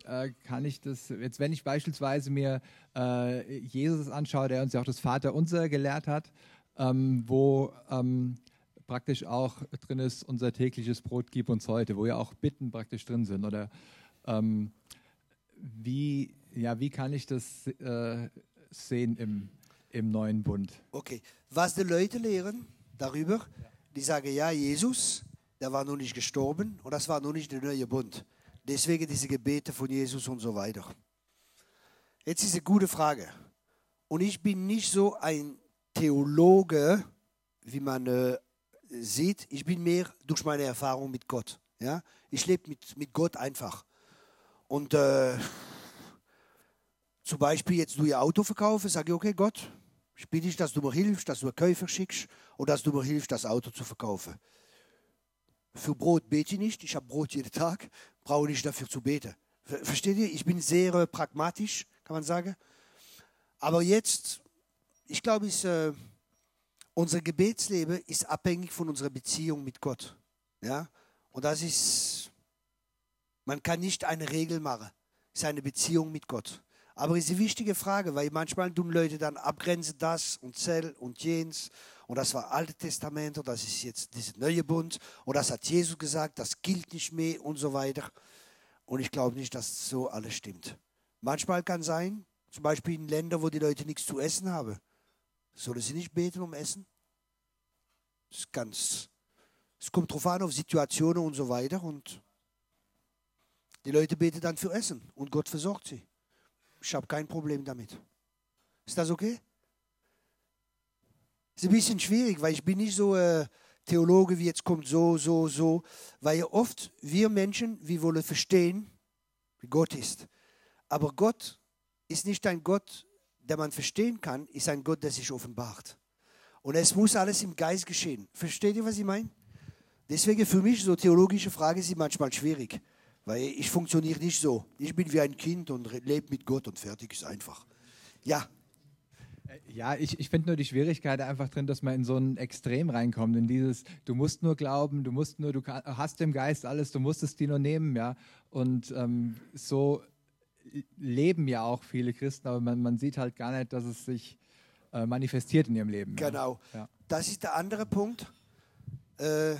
äh, kann ich das, jetzt wenn ich beispielsweise mir äh, Jesus anschaue, der uns ja auch das Vaterunser gelehrt hat, ähm, wo ähm, praktisch auch drin ist, unser tägliches Brot gib uns heute, wo ja auch Bitten praktisch drin sind. Oder ähm, wie, ja, wie kann ich das äh, sehen im, im neuen Bund? Okay, was die Leute lehren darüber, die sagen, ja, Jesus, der war noch nicht gestorben und das war noch nicht der neue Bund. Deswegen diese Gebete von Jesus und so weiter. Jetzt ist eine gute Frage. Und ich bin nicht so ein Theologe, wie man äh, sieht. Ich bin mehr durch meine Erfahrung mit Gott. Ja? Ich lebe mit, mit Gott einfach. Und äh, zum Beispiel jetzt du ihr Auto verkaufen, sage ich, okay, Gott, ich bitte dich, dass du mir hilfst, dass du mir Käufer schickst und dass du mir hilfst, das Auto zu verkaufen. Für Brot bete ich nicht, ich habe Brot jeden Tag, brauche nicht dafür zu beten. Versteht ihr? Ich bin sehr äh, pragmatisch, kann man sagen. Aber jetzt, ich glaube, äh, unser Gebetsleben ist abhängig von unserer Beziehung mit Gott. Ja? Und das ist man kann nicht eine Regel machen. Es ist eine Beziehung mit Gott. Aber es ist eine wichtige Frage, weil manchmal tun Leute dann abgrenzen das und Zell und jenes. Und das war Alte Testament und das ist jetzt dieser neue Bund. Und das hat Jesus gesagt, das gilt nicht mehr und so weiter. Und ich glaube nicht, dass so alles stimmt. Manchmal kann sein, zum Beispiel in Ländern, wo die Leute nichts zu essen haben, sollen sie nicht beten um Essen? Das ganz, es kommt darauf an, auf Situationen und so weiter. Und die Leute beten dann für Essen und Gott versorgt sie. Ich habe kein Problem damit. Ist das okay? Ist ein bisschen schwierig, weil ich bin nicht so äh, Theologe, wie jetzt kommt so, so, so, weil oft wir Menschen, wir wollen verstehen, wie Gott ist. Aber Gott ist nicht ein Gott, der man verstehen kann, ist ein Gott, der sich offenbart. Und es muss alles im Geist geschehen. Versteht ihr, was ich meine? Deswegen für mich so theologische Fragen sind manchmal schwierig. Weil ich funktioniere nicht so. Ich bin wie ein Kind und lebe mit Gott und fertig ist einfach. Ja. Ja, ich, ich finde nur die Schwierigkeit einfach drin, dass man in so ein Extrem reinkommt, in dieses, du musst nur glauben, du musst nur, du hast im Geist alles, du musst es dir nur nehmen, ja. Und ähm, so leben ja auch viele Christen, aber man, man sieht halt gar nicht, dass es sich äh, manifestiert in ihrem Leben. Genau. Ja. Das ist der andere Punkt. Äh,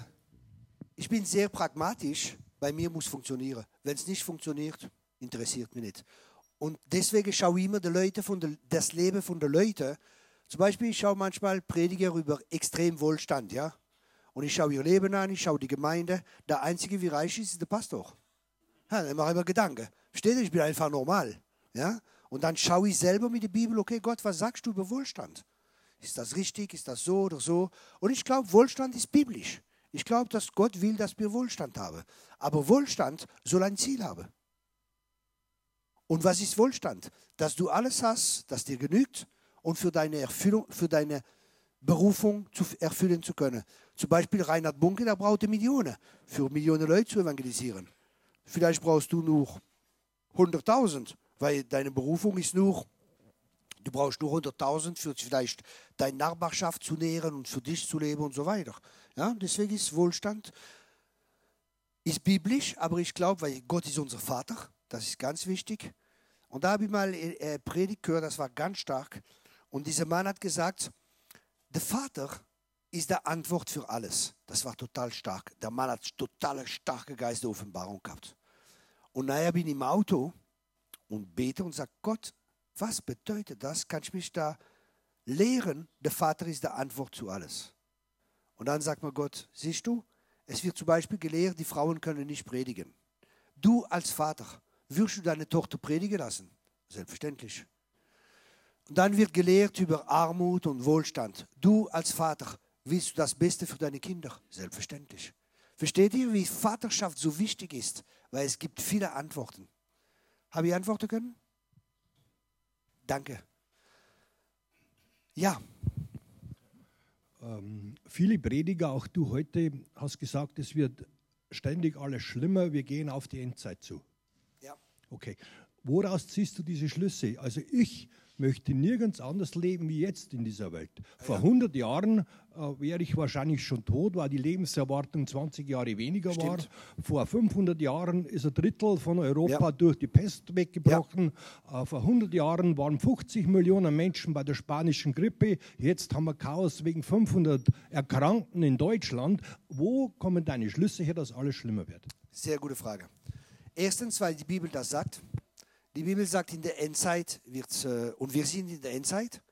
ich bin sehr pragmatisch bei mir muss funktionieren. Wenn es nicht funktioniert, interessiert mich nicht. Und deswegen schaue ich immer die Leute von der, das Leben von den Leuten. Zum Beispiel, ich schaue manchmal Prediger über extrem Wohlstand, ja. Und ich schaue ihr Leben an, ich schaue die Gemeinde. Der Einzige, wie reich ist, ist der Pastor. Ja, dann mache ich mir Gedanken. Steht, ich bin einfach normal. Ja? Und dann schaue ich selber mit der Bibel, okay, Gott, was sagst du über Wohlstand? Ist das richtig? Ist das so oder so? Und ich glaube, Wohlstand ist biblisch. Ich glaube, dass Gott will, dass wir Wohlstand haben. Aber Wohlstand soll ein Ziel haben. Und was ist Wohlstand? Dass du alles hast, das dir genügt und für deine Erfüllung, für deine Berufung zu erfüllen zu können. Zum Beispiel Reinhard Bunke, der brauchte Millionen, für Millionen Leute zu evangelisieren. Vielleicht brauchst du nur 100.000, weil deine Berufung ist nur, du brauchst nur 100.000 für vielleicht deine Nachbarschaft zu nähren und für dich zu leben und so weiter. Ja, deswegen ist Wohlstand ist biblisch, aber ich glaube, weil Gott ist unser Vater, das ist ganz wichtig. Und da habe ich mal äh, Predigt gehört, das war ganz stark. Und dieser Mann hat gesagt, der Vater ist der Antwort für alles. Das war total stark. Der Mann hat total starke Geisteroffenbarung gehabt. Und nachher bin im Auto und bete und sage, Gott, was bedeutet das? Kann ich mich da lehren? Der Vater ist der Antwort zu alles. Und dann sagt man Gott, siehst du, es wird zum Beispiel gelehrt, die Frauen können nicht predigen. Du als Vater, wirst du deine Tochter predigen lassen? Selbstverständlich. Und dann wird gelehrt über Armut und Wohlstand. Du als Vater, willst du das Beste für deine Kinder? Selbstverständlich. Versteht ihr, wie Vaterschaft so wichtig ist? Weil es gibt viele Antworten. Habe ich antworten können? Danke. Ja. Ähm, viele Prediger, auch du heute, hast gesagt, es wird ständig alles schlimmer, wir gehen auf die Endzeit zu. Ja. Okay. Woraus ziehst du diese Schlüsse? Also ich möchte nirgends anders leben wie jetzt in dieser Welt. Vor 100 Jahren äh, wäre ich wahrscheinlich schon tot, weil die Lebenserwartung 20 Jahre weniger Stimmt. war. Vor 500 Jahren ist ein Drittel von Europa durch die Pest weggebrochen. Äh, vor 100 Jahren waren 50 Millionen Menschen bei der spanischen Grippe. Jetzt haben wir Chaos wegen 500 Erkrankten in Deutschland. Wo kommen deine Schlüsse her, dass alles schlimmer wird? Sehr gute Frage. Erstens, weil die Bibel das sagt. Die Bibel sagt, in der Endzeit wird äh, und wir sind in der Endzeit.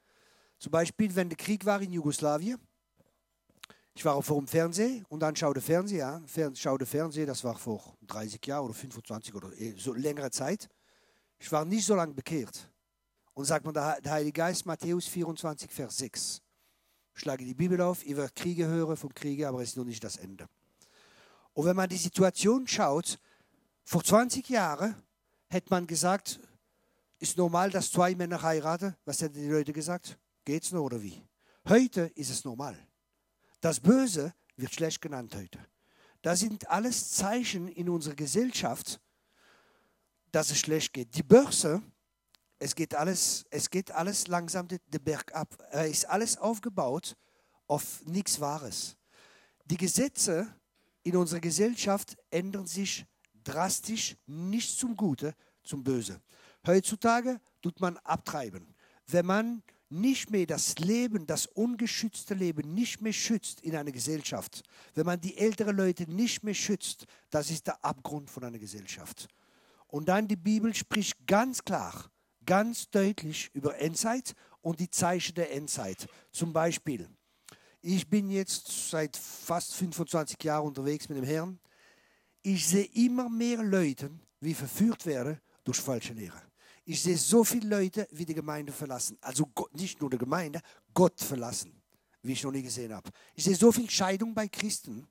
Zum Beispiel, wenn der Krieg war in Jugoslawien. Ich war vor dem Fernsehen und dann schaute Fernsehen, ja, Fern, schaute Fernsehen, das war vor 30 Jahren oder 25 oder eh, so längere Zeit. Ich war nicht so lange bekehrt. Und sagt man, der Heilige Geist, Matthäus 24, Vers 6. Schlage die Bibel auf, ihr werdet Kriege hören vom Kriege, aber es ist noch nicht das Ende. Und wenn man die Situation schaut, vor 20 Jahren hätte man gesagt, ist normal, dass zwei Männer heiraten. Was hätten die Leute gesagt? Geht's noch oder wie? Heute ist es normal. Das Böse wird schlecht genannt heute. Das sind alles Zeichen in unserer Gesellschaft, dass es schlecht geht. Die Börse, es geht alles, es geht alles langsam den Berg ab. Es ist alles aufgebaut auf nichts Wahres. Die Gesetze in unserer Gesellschaft ändern sich drastisch, nicht zum Gute, zum Böse. Heutzutage tut man abtreiben. Wenn man nicht mehr das Leben, das ungeschützte Leben nicht mehr schützt in einer Gesellschaft, wenn man die älteren Leute nicht mehr schützt, das ist der Abgrund von einer Gesellschaft. Und dann die Bibel spricht ganz klar, ganz deutlich über Endzeit und die Zeichen der Endzeit. Zum Beispiel, ich bin jetzt seit fast 25 Jahren unterwegs mit dem Herrn. Ich sehe immer mehr Leute, wie verführt werden durch falsche Lehre. Ich sehe so viele Leute, wie die Gemeinde verlassen. Also nicht nur die Gemeinde, Gott verlassen, wie ich noch nie gesehen habe. Ich sehe so viel Scheidung bei Christen.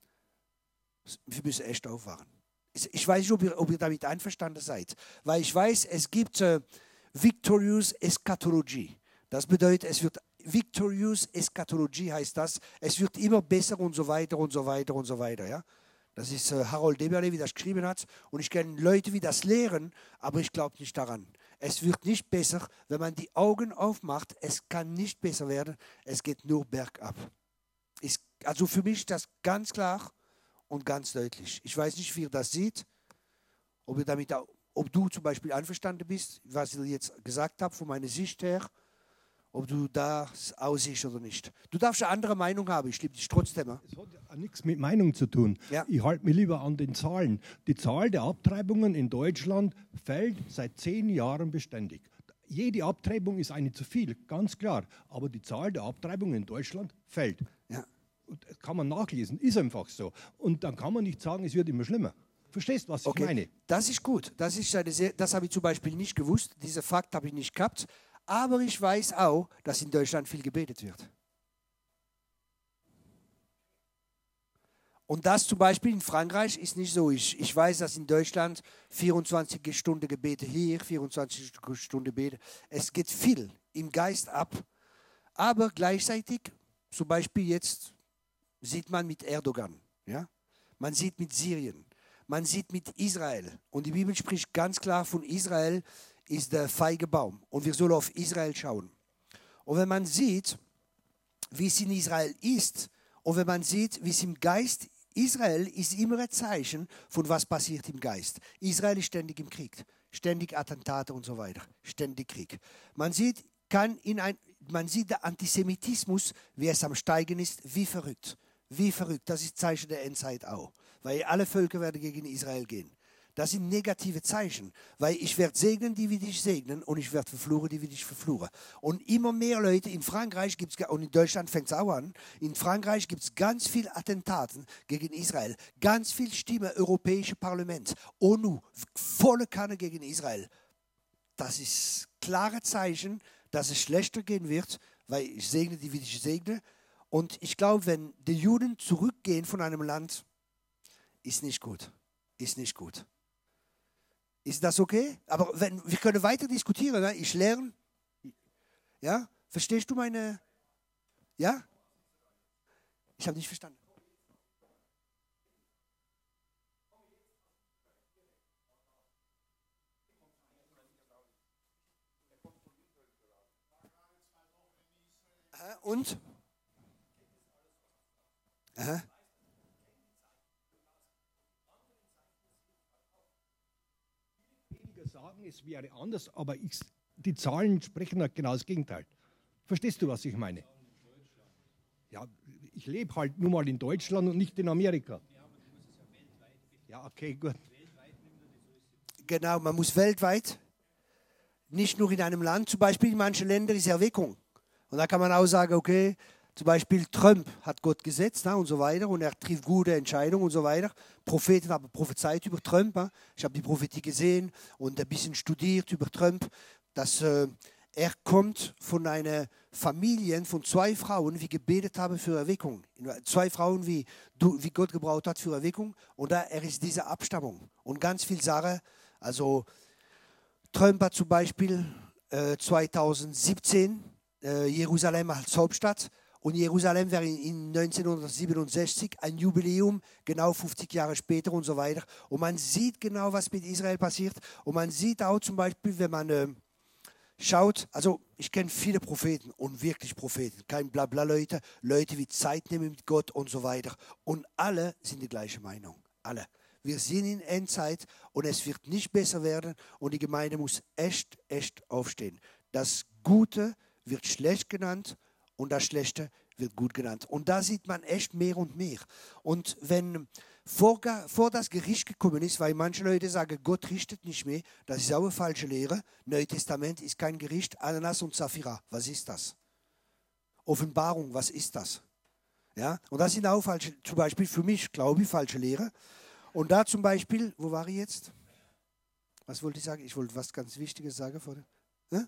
Wir müssen echt aufwachen. Ich ich weiß nicht, ob ihr, ob ihr damit einverstanden seid, weil ich weiß, es gibt äh, Victorious Eschatologie. Das bedeutet, es wird Victorious Eschatologie heißt das. Es wird immer besser und so weiter und so weiter und so weiter. Ja? Das ist äh, Harold Deberle, wie das geschrieben hat. Und ich kenne Leute, die das lehren, aber ich glaube nicht daran. Es wird nicht besser, wenn man die Augen aufmacht. Es kann nicht besser werden. Es geht nur bergab. Ist, also für mich ist das ganz klar und ganz deutlich. Ich weiß nicht, wie ihr das seht. Ob, ihr damit, ob du zum Beispiel einverstanden bist, was ich jetzt gesagt habe, von meiner Sicht her. Ob du das aussiehst oder nicht. Du darfst eine andere Meinung haben, ich liebe dich trotzdem. ja? hat nichts mit Meinung zu tun. Ich halte mich lieber an den Zahlen. Die Zahl der Abtreibungen in Deutschland fällt seit zehn Jahren beständig. Jede Abtreibung ist eine zu viel, ganz klar. Aber die Zahl der Abtreibungen in Deutschland fällt. Ja. Das kann man nachlesen, ist einfach so. Und dann kann man nicht sagen, es wird immer schlimmer. Verstehst du, was ich meine? Das ist gut. Das, ist eine sehr, das habe ich zum Beispiel nicht gewusst. Diesen Fakt habe ich nicht gehabt. Aber ich weiß auch, dass in Deutschland viel gebetet wird. Und das zum Beispiel in Frankreich ist nicht so. Ich, ich weiß, dass in Deutschland 24 Stunden Gebete hier, 24 Stunden Gebete. Es geht viel im Geist ab. Aber gleichzeitig, zum Beispiel jetzt, sieht man mit Erdogan. Ja? Man sieht mit Syrien. Man sieht mit Israel. Und die Bibel spricht ganz klar von Israel ist der feige Baum. Und wir sollen auf Israel schauen. Und wenn man sieht, wie es in Israel ist, und wenn man sieht, wie es im Geist Israel ist immer ein Zeichen von was passiert im Geist. Israel ist ständig im Krieg, ständig Attentate und so weiter, ständig Krieg. Man sieht, kann in ein, man sieht der Antisemitismus, wie es am Steigen ist, wie verrückt, wie verrückt. Das ist Zeichen der Endzeit auch, weil alle Völker werden gegen Israel gehen. Das sind negative Zeichen, weil ich werde segnen, die wir dich segnen, und ich werde verfluchen, die wir dich verfluchen. Und immer mehr Leute, in Frankreich gibt es, und in Deutschland fängt es auch an, in Frankreich gibt es ganz viele Attentaten gegen Israel, ganz viel Stimme, Europäische Parlament, ONU, volle Kanne gegen Israel. Das ist klare Zeichen, dass es schlechter gehen wird, weil ich segne die, wie ich segne. Und ich glaube, wenn die Juden zurückgehen von einem Land, ist nicht gut. Ist nicht gut. Ist das okay? Aber wenn, wir können weiter diskutieren. Ne? Ich lerne. Ja? Verstehst du meine. Ja? Ich habe nicht verstanden. Und? Aha. Sagen, es wäre anders, aber ich, die Zahlen sprechen halt genau das Gegenteil. Verstehst du, was ich meine? Ja, ich lebe halt nur mal in Deutschland und nicht in Amerika. Ja, okay, gut. Genau, man muss weltweit, nicht nur in einem Land, zum Beispiel in manchen Ländern ist Erweckung. Und da kann man auch sagen, okay, zum Beispiel Trump hat Gott gesetzt na, und so weiter und er trifft gute Entscheidungen und so weiter. Propheten haben prophezeit über Trump. Na. Ich habe die Prophetie gesehen und ein bisschen studiert über Trump, dass äh, er kommt von einer Familie von zwei Frauen, die gebetet haben für Erweckung. Zwei Frauen, wie, wie Gott gebraucht hat für Erweckung. Und da er ist diese Abstammung. Und ganz viele Sachen, also Trump hat zum Beispiel äh, 2017 äh, Jerusalem als Hauptstadt und Jerusalem wäre in 1967 ein Jubiläum, genau 50 Jahre später und so weiter. Und man sieht genau, was mit Israel passiert. Und man sieht auch zum Beispiel, wenn man äh, schaut, also ich kenne viele Propheten und wirklich Propheten, kein Blabla-Leute, Leute, die Zeit nehmen mit Gott und so weiter. Und alle sind die gleiche Meinung. Alle. Wir sind in Endzeit und es wird nicht besser werden und die Gemeinde muss echt, echt aufstehen. Das Gute wird schlecht genannt und das Schlechte wird gut genannt. Und da sieht man echt mehr und mehr. Und wenn vor, vor das Gericht gekommen ist, weil manche Leute sagen, Gott richtet nicht mehr, das ist auch eine falsche Lehre. Neues Testament ist kein Gericht. Ananas und Saphira, was ist das? Offenbarung, was ist das? Ja, und das sind auch falsche, zum Beispiel für mich, glaube ich, falsche Lehre. Und da zum Beispiel, wo war ich jetzt? Was wollte ich sagen? Ich wollte was ganz Wichtiges sagen vorher. Ne?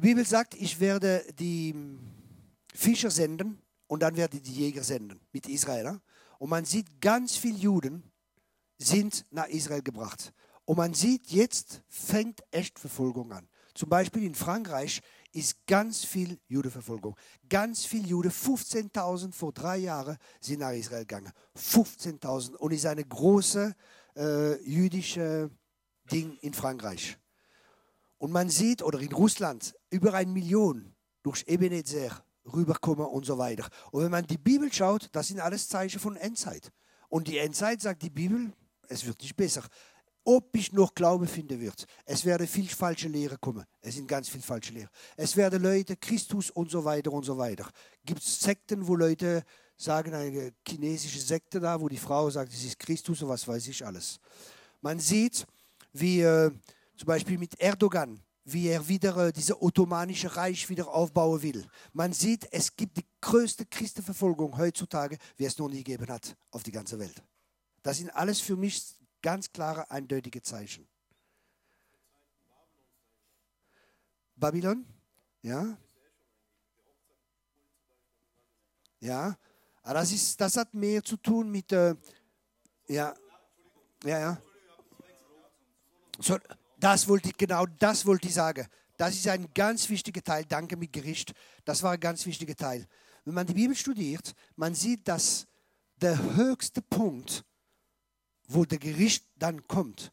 Die Bibel sagt, ich werde die Fischer senden und dann werde ich die Jäger senden mit Israel. Und man sieht, ganz viele Juden sind nach Israel gebracht. Und man sieht, jetzt fängt echt Verfolgung an. Zum Beispiel in Frankreich ist ganz viel Judenverfolgung. Ganz viele Juden, 15.000 vor drei Jahren, sind nach Israel gegangen. 15.000 und ist eine große äh, jüdische Ding in Frankreich. Und man sieht, oder in Russland, über eine Million durch Ebenezer rüberkommen und so weiter. Und wenn man die Bibel schaut, das sind alles Zeichen von Endzeit. Und die Endzeit sagt die Bibel, es wird nicht besser. Ob ich noch Glaube finden wird. Es werden viel falsche Lehre kommen. Es sind ganz viele falsche Lehre. Es werden Leute, Christus und so weiter und so weiter. Gibt es Sekten, wo Leute sagen, eine chinesische Sekte da, wo die Frau sagt, es ist Christus und was weiß ich alles. Man sieht, wie äh, zum Beispiel mit Erdogan, wie er wieder äh, dieses ottomanische Reich wieder aufbauen will. Man sieht, es gibt die größte Christenverfolgung heutzutage, wie es noch nie gegeben hat auf die ganze Welt. Das sind alles für mich ganz klare, eindeutige Zeichen. Babylon? Ja? Ja, aber das, ist, das hat mehr zu tun mit, äh, ja, ja, ja. So, das wollte ich, genau das wollte ich sagen. Das ist ein ganz wichtiger Teil. Danke mit Gericht. Das war ein ganz wichtiger Teil. Wenn man die Bibel studiert, man sieht, dass der höchste Punkt, wo der Gericht dann kommt,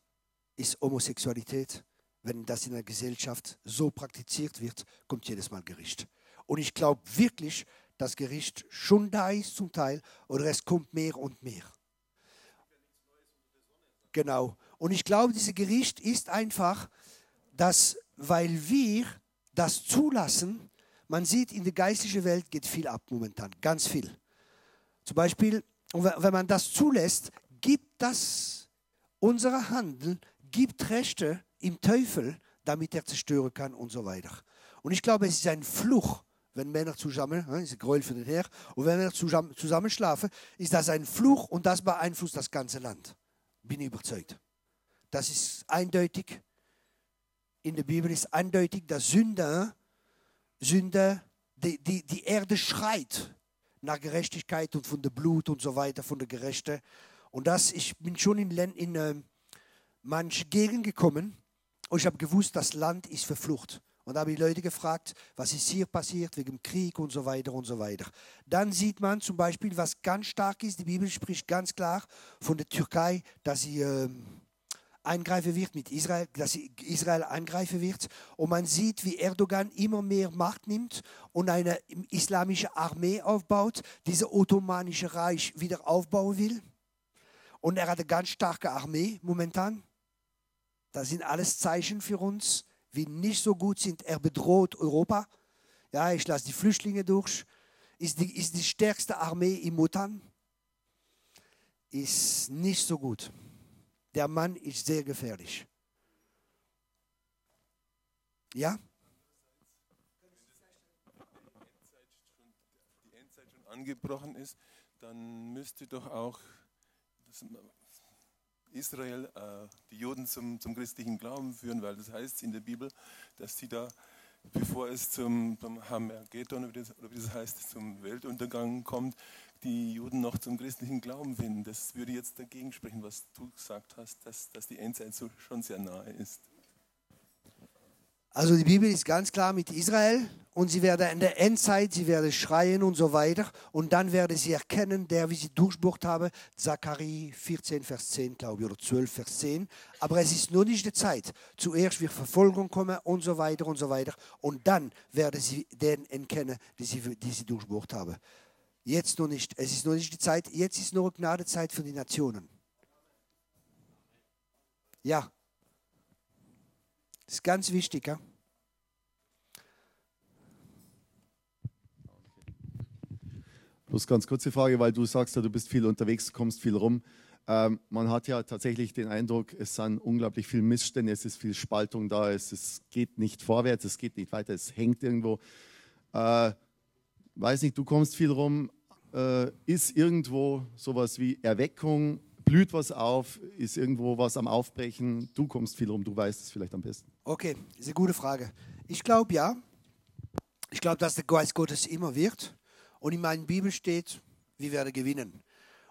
ist Homosexualität. Wenn das in der Gesellschaft so praktiziert wird, kommt jedes Mal Gericht. Und ich glaube wirklich, dass Gericht schon da ist zum Teil oder es kommt mehr und mehr. Genau. Und ich glaube, dieses Gericht ist einfach, dass, weil wir das zulassen, man sieht, in der geistlichen Welt geht viel ab momentan, ganz viel. Zum Beispiel, wenn man das zulässt, gibt das unsere Handel, gibt Rechte im Teufel, damit er zerstören kann und so weiter. Und ich glaube, es ist ein Fluch, wenn Männer zusammen, das ist Gräuel für den Herr, und wenn Männer zusammen, zusammen schlafen, ist das ein Fluch und das beeinflusst das ganze Land. Bin ich überzeugt. Das ist eindeutig. In der Bibel ist eindeutig, dass Sünder, Sünder, die, die, die Erde schreit nach Gerechtigkeit und von der Blut und so weiter, von der Gerechte. Und das, ich bin schon in, in äh, manche Gegend gekommen und ich habe gewusst, das Land ist verflucht. Und da habe ich Leute gefragt, was ist hier passiert wegen Krieg und so weiter und so weiter. Dann sieht man zum Beispiel, was ganz stark ist, die Bibel spricht ganz klar von der Türkei, dass sie äh, eingreifen wird mit Israel, dass Israel angreifen wird. Und man sieht, wie Erdogan immer mehr Macht nimmt und eine islamische Armee aufbaut, dieses ottomanische Reich wieder aufbauen will. Und er hat eine ganz starke Armee momentan. Das sind alles Zeichen für uns wie nicht so gut sind. Er bedroht Europa. Ja, ich lasse die Flüchtlinge durch. Ist die, ist die stärkste Armee im Mutan. Ist nicht so gut. Der Mann ist sehr gefährlich. Ja? Die Endzeit schon angebrochen ist, dann müsste doch auch Israel äh, die Juden zum, zum christlichen Glauben führen, weil das heißt in der Bibel, dass sie da, bevor es zum, zum Hamergeddon, oder wie das heißt, zum Weltuntergang kommt, die Juden noch zum christlichen Glauben finden. Das würde jetzt dagegen sprechen, was du gesagt hast, dass, dass die Endzeit so schon sehr nahe ist. Also die Bibel ist ganz klar mit Israel und sie werden in der Endzeit, sie werden schreien und so weiter und dann werden sie erkennen, der wie sie durchbucht haben, Zachari 14, Vers 10, glaube ich, oder 12, Vers 10. Aber es ist nur nicht die Zeit. Zuerst wird Verfolgung kommen und so weiter und so weiter und dann werden sie den erkennen, die sie, die sie durchbucht haben. Jetzt noch nicht. Es ist noch nicht die Zeit. Jetzt ist nur Gnadezeit für die Nationen. Ja. Das ist ganz wichtig. Ja? Bloß ganz kurze Frage, weil du sagst ja, du bist viel unterwegs, kommst viel rum. Ähm, man hat ja tatsächlich den Eindruck, es sind unglaublich viele Missstände, es ist viel Spaltung da, es, es geht nicht vorwärts, es geht nicht weiter, es hängt irgendwo. Äh, weiß nicht, du kommst viel rum. Äh, ist irgendwo sowas wie Erweckung blüht was auf? Ist irgendwo was am Aufbrechen? Du kommst viel rum, du weißt es vielleicht am besten. Okay, das ist eine gute Frage. Ich glaube ja. Ich glaube, dass der Geist Gottes immer wirkt. Und in meiner Bibel steht, wir werden gewinnen.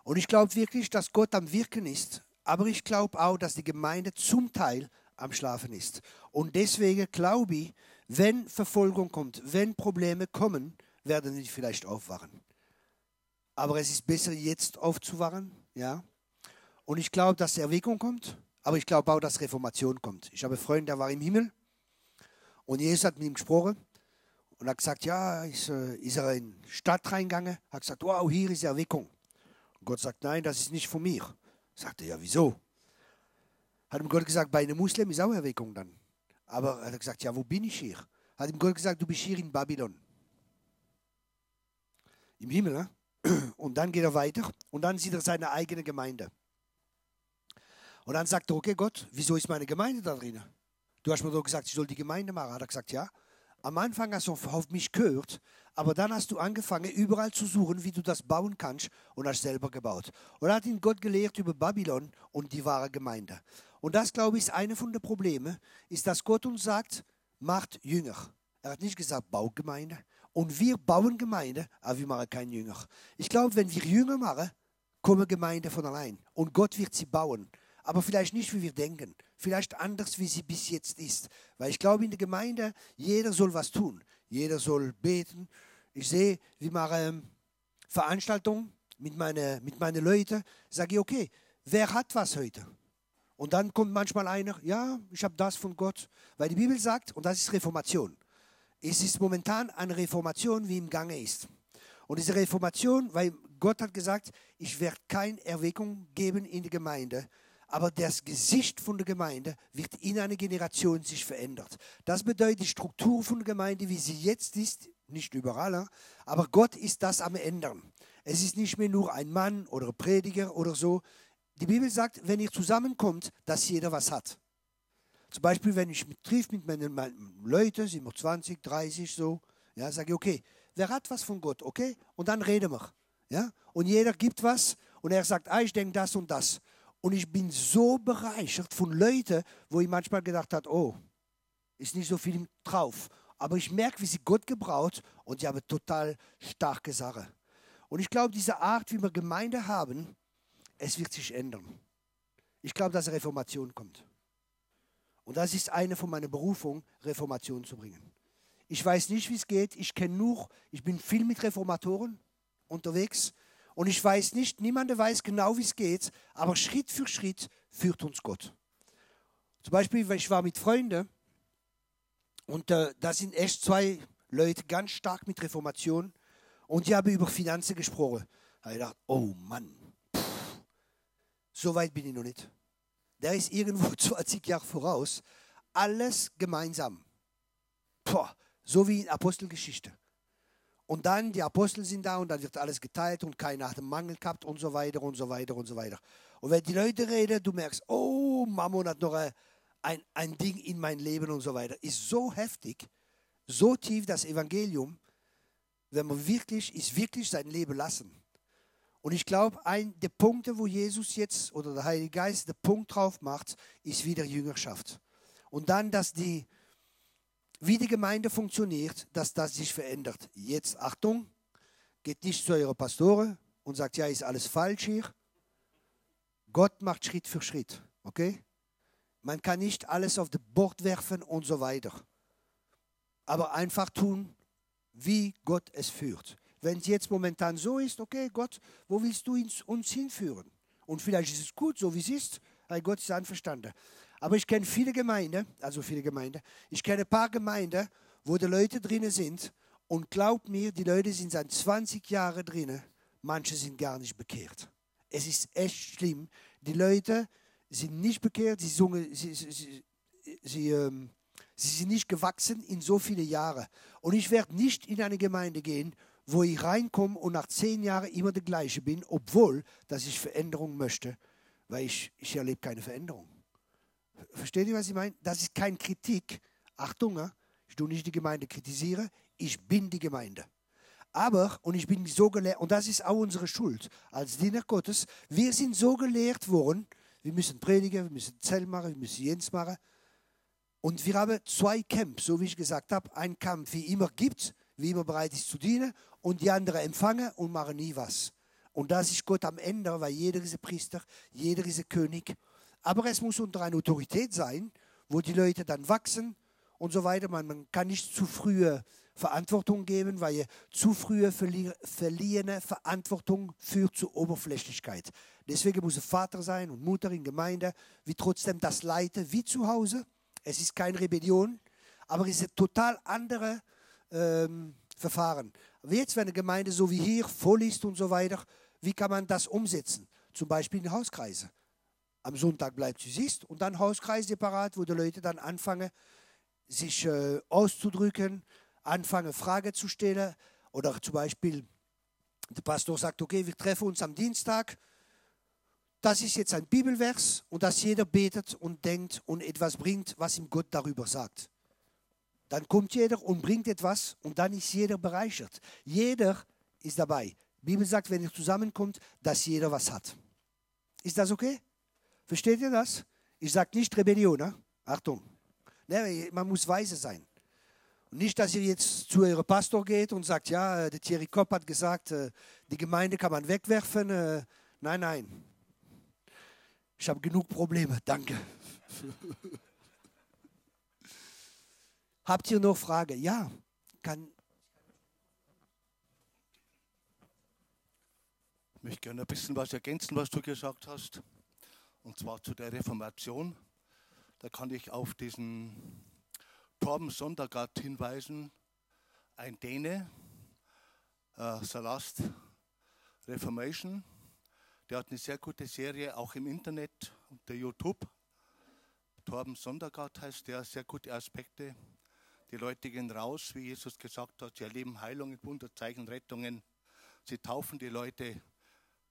Und ich glaube wirklich, dass Gott am Wirken ist. Aber ich glaube auch, dass die Gemeinde zum Teil am Schlafen ist. Und deswegen glaube ich, wenn Verfolgung kommt, wenn Probleme kommen, werden sie vielleicht aufwachen. Aber es ist besser, jetzt aufzuwachen. Ja? Und ich glaube, dass Erweckung kommt, aber ich glaube auch, dass Reformation kommt. Ich habe einen Freund, der war im Himmel und Jesus hat mit ihm gesprochen und hat gesagt, ja, ist, äh, ist er in die Stadt reingegangen, hat gesagt, wow, hier ist Erweckung. Und Gott sagt, nein, das ist nicht von mir. Sagte er, ja, wieso? Hat ihm Gott gesagt, bei einem Muslim ist auch Erweckung dann. Aber er hat gesagt, ja, wo bin ich hier? Hat ihm Gott gesagt, du bist hier in Babylon. Im Himmel, ne? Und dann geht er weiter und dann sieht er seine eigene Gemeinde. Und dann sagt er, okay Gott, wieso ist meine Gemeinde da drin? Du hast mir doch gesagt, ich soll die Gemeinde machen. Hat er gesagt, ja. Am Anfang hast du auf mich gehört, aber dann hast du angefangen, überall zu suchen, wie du das bauen kannst und hast selber gebaut. Und hat ihn Gott gelehrt über Babylon und die wahre Gemeinde. Und das, glaube ich, ist eine von den Problemen, ist, dass Gott uns sagt, macht Jünger. Er hat nicht gesagt, baut Gemeinde. Und wir bauen Gemeinde, aber wir machen keinen Jünger. Ich glaube, wenn wir Jünger machen, kommen Gemeinde von allein. Und Gott wird sie bauen aber vielleicht nicht, wie wir denken. Vielleicht anders, wie sie bis jetzt ist. Weil ich glaube, in der Gemeinde, jeder soll was tun. Jeder soll beten. Ich sehe, wir machen ähm, Veranstaltungen mit meinen mit meine Leuten. Sage ich, okay, wer hat was heute? Und dann kommt manchmal einer, ja, ich habe das von Gott. Weil die Bibel sagt, und das ist Reformation. Es ist momentan eine Reformation, wie im Gange ist. Und diese Reformation, weil Gott hat gesagt, ich werde keine Erweckung geben in die Gemeinde, aber das Gesicht von der Gemeinde wird in einer Generation sich verändert. Das bedeutet, die Struktur von der Gemeinde, wie sie jetzt ist, nicht überall, aber Gott ist das am ändern. Es ist nicht mehr nur ein Mann oder Prediger oder so. Die Bibel sagt, wenn ihr zusammenkommt, dass jeder was hat. Zum Beispiel, wenn ich mich triff mit meinen, meinen Leuten, sind wir 20, 30 so, ja, sage ich, okay, wer hat was von Gott, okay? Und dann reden wir. Ja? Und jeder gibt was und er sagt, ah, ich denke das und das. Und ich bin so bereichert von Leuten, wo ich manchmal gedacht habe, oh, ist nicht so viel drauf. Aber ich merke, wie sie Gott gebraucht und ich habe total starke Sache. Und ich glaube, diese Art, wie wir Gemeinde haben, es wird sich ändern. Ich glaube, dass Reformation kommt. Und das ist eine von meiner Berufungen, Reformation zu bringen. Ich weiß nicht, wie es geht. Ich kenne nur, ich bin viel mit Reformatoren unterwegs. Und ich weiß nicht, niemand weiß genau, wie es geht, aber Schritt für Schritt führt uns Gott. Zum Beispiel, ich war mit Freunden und äh, da sind echt zwei Leute ganz stark mit Reformation und die haben über Finanzen gesprochen. Da habe ich gedacht, oh Mann, pff, so weit bin ich noch nicht. Der ist irgendwo <laughs> 20 Jahre voraus. Alles gemeinsam. Puh, so wie in Apostelgeschichte. Und dann, die Apostel sind da und dann wird alles geteilt und keiner hat einen Mangel gehabt und so weiter und so weiter und so weiter. Und wenn die Leute reden, du merkst, oh, Mammon hat noch ein, ein Ding in mein Leben und so weiter. Ist so heftig, so tief das Evangelium, wenn man wirklich, ist wirklich sein Leben lassen. Und ich glaube, ein der Punkte, wo Jesus jetzt oder der Heilige Geist den Punkt drauf macht, ist wieder Jüngerschaft. Und dann, dass die wie die Gemeinde funktioniert, dass das sich verändert. Jetzt Achtung, geht nicht zu eurer Pastoren und sagt, ja, ist alles falsch hier. Gott macht Schritt für Schritt, okay? Man kann nicht alles auf das Bord werfen und so weiter. Aber einfach tun, wie Gott es führt. Wenn es jetzt momentan so ist, okay, Gott, wo willst du uns hinführen? Und vielleicht ist es gut, so wie es ist, weil Gott ist einverstanden. Aber ich kenne viele Gemeinden, also viele Gemeinden, ich kenne ein paar Gemeinden, wo die Leute drinnen sind und glaub mir, die Leute sind seit 20 Jahren drinnen, manche sind gar nicht bekehrt. Es ist echt schlimm. Die Leute sind nicht bekehrt, sie, sungen, sie, sie, sie, ähm, sie sind nicht gewachsen in so viele Jahre. Und ich werde nicht in eine Gemeinde gehen, wo ich reinkomme und nach zehn Jahren immer der gleiche bin, obwohl dass ich Veränderung möchte, weil ich, ich erlebe keine Veränderung. Versteht ihr, was ich meine? Das ist keine Kritik. Achtung, ich tue nicht die Gemeinde kritisieren, ich bin die Gemeinde. Aber, und ich bin so gelehrt, und das ist auch unsere Schuld als Diener Gottes, wir sind so gelehrt worden, wir müssen predigen, wir müssen Zell machen, wir müssen Jens machen. Und wir haben zwei Camps, so wie ich gesagt habe. Ein Kampf, wie immer gibt, wie immer bereit ist zu dienen, und die andere empfangen und machen nie was. Und das ist Gott am Ende, weil jeder ist ein Priester, jeder ist ein König. Aber es muss unter einer Autorität sein, wo die Leute dann wachsen und so weiter. Man, man kann nicht zu frühe Verantwortung geben, weil zu frühe verli verliehene Verantwortung führt zu Oberflächlichkeit. Deswegen muss es Vater sein und Mutter in Gemeinde, wie trotzdem das leiten wie zu Hause. Es ist keine Rebellion, aber es ist ein total andere ähm, Verfahren. Aber jetzt, wenn eine Gemeinde so wie hier voll ist und so weiter, wie kann man das umsetzen? Zum Beispiel in Hauskreise am Sonntag bleibt, sie siehst. Und dann Hauskreis separat, wo die Leute dann anfangen, sich äh, auszudrücken, anfangen, Fragen zu stellen. Oder zum Beispiel, der Pastor sagt, okay, wir treffen uns am Dienstag. Das ist jetzt ein Bibelvers und dass jeder betet und denkt und etwas bringt, was ihm Gott darüber sagt. Dann kommt jeder und bringt etwas und dann ist jeder bereichert. Jeder ist dabei. Die Bibel sagt, wenn ihr zusammenkommt, dass jeder was hat. Ist das okay? Versteht ihr das? Ich sage nicht Rebellion, ne? Achtung. Ne, man muss weise sein. Und nicht, dass ihr jetzt zu eurem Pastor geht und sagt, ja, äh, der Thierry Kopp hat gesagt, äh, die Gemeinde kann man wegwerfen. Äh, nein, nein. Ich habe genug Probleme, danke. <laughs> Habt ihr noch Fragen? Ja, kann. Ich möchte gerne ein bisschen was ergänzen, was du gesagt hast und zwar zu der Reformation. Da kann ich auf diesen Torben Sondergaard hinweisen, ein Däne, äh, Salast Reformation. Der hat eine sehr gute Serie auch im Internet unter YouTube. Torben Sondergaard heißt der, sehr gute Aspekte. Die Leute gehen raus, wie Jesus gesagt hat, sie erleben Heilungen, Wunderzeichen, Rettungen. Sie taufen die Leute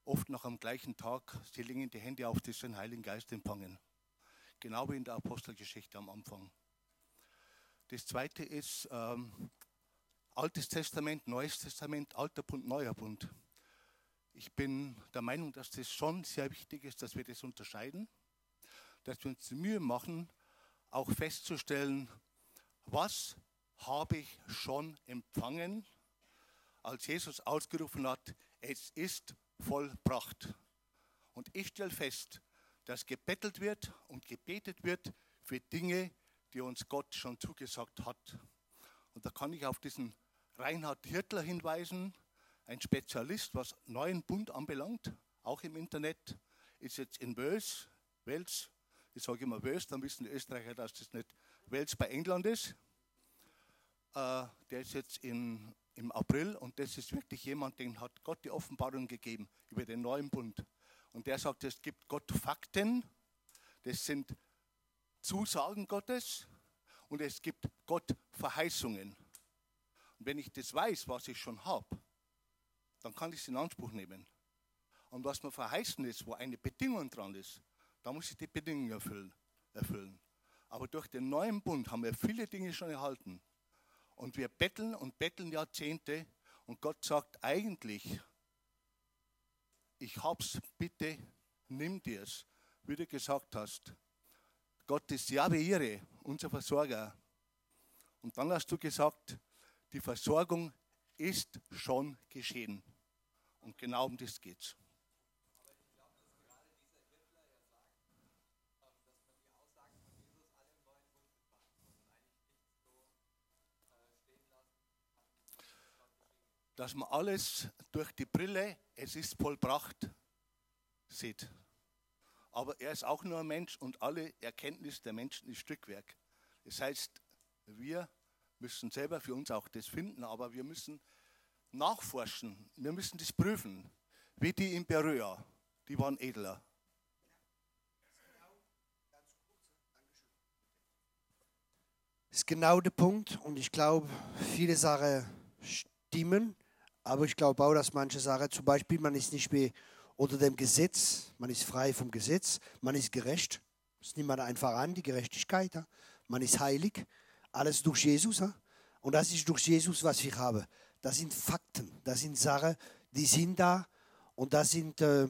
oft noch am gleichen Tag, sie legen die Hände auf, die den Heiligen Geist empfangen. Genau wie in der Apostelgeschichte am Anfang. Das zweite ist ähm, Altes Testament, Neues Testament, Alter Bund, Neuer Bund. Ich bin der Meinung, dass das schon sehr wichtig ist, dass wir das unterscheiden, dass wir uns die Mühe machen, auch festzustellen, was habe ich schon empfangen, als Jesus ausgerufen hat, es ist vollbracht. Und ich stelle fest, dass gebettelt wird und gebetet wird für Dinge, die uns Gott schon zugesagt hat. Und da kann ich auf diesen Reinhard Hirtler hinweisen, ein Spezialist, was neuen Bund anbelangt, auch im Internet, ist jetzt in Wales, Wales, ich sage immer Wales, dann wissen die Österreicher, dass das nicht Wales bei England ist. Äh, der ist jetzt in, im April und das ist wirklich jemand, den hat Gott die Offenbarung gegeben über den neuen Bund. Und der sagt, es gibt Gott Fakten, das sind Zusagen Gottes und es gibt Gott Verheißungen. Und wenn ich das weiß, was ich schon habe, dann kann ich es in Anspruch nehmen. Und was mir verheißen ist, wo eine Bedingung dran ist, da muss ich die Bedingungen erfüllen. erfüllen. Aber durch den neuen Bund haben wir viele Dinge schon erhalten. Und wir betteln und betteln Jahrzehnte und Gott sagt eigentlich, ich hab's, bitte nimm dir's, wie du gesagt hast. Gott ist Jahwe Ihre, unser Versorger. Und dann hast du gesagt, die Versorgung ist schon geschehen. Und genau um das geht's. Dass man alles durch die Brille, es ist vollbracht, sieht. Aber er ist auch nur ein Mensch und alle Erkenntnis der Menschen ist Stückwerk. Das heißt, wir müssen selber für uns auch das finden, aber wir müssen nachforschen, wir müssen das prüfen. Wie die in Beröa, die waren edler. Das ist genau der Punkt und ich glaube, viele Sachen stimmen, aber ich glaube auch, dass manche Sachen, zum Beispiel, man ist nicht mehr unter dem Gesetz, man ist frei vom Gesetz, man ist gerecht. Das nimmt man einfach an, die Gerechtigkeit. Man ist heilig, alles durch Jesus. Und das ist durch Jesus, was ich habe. Das sind Fakten, das sind Sachen, die sind da und das sind äh,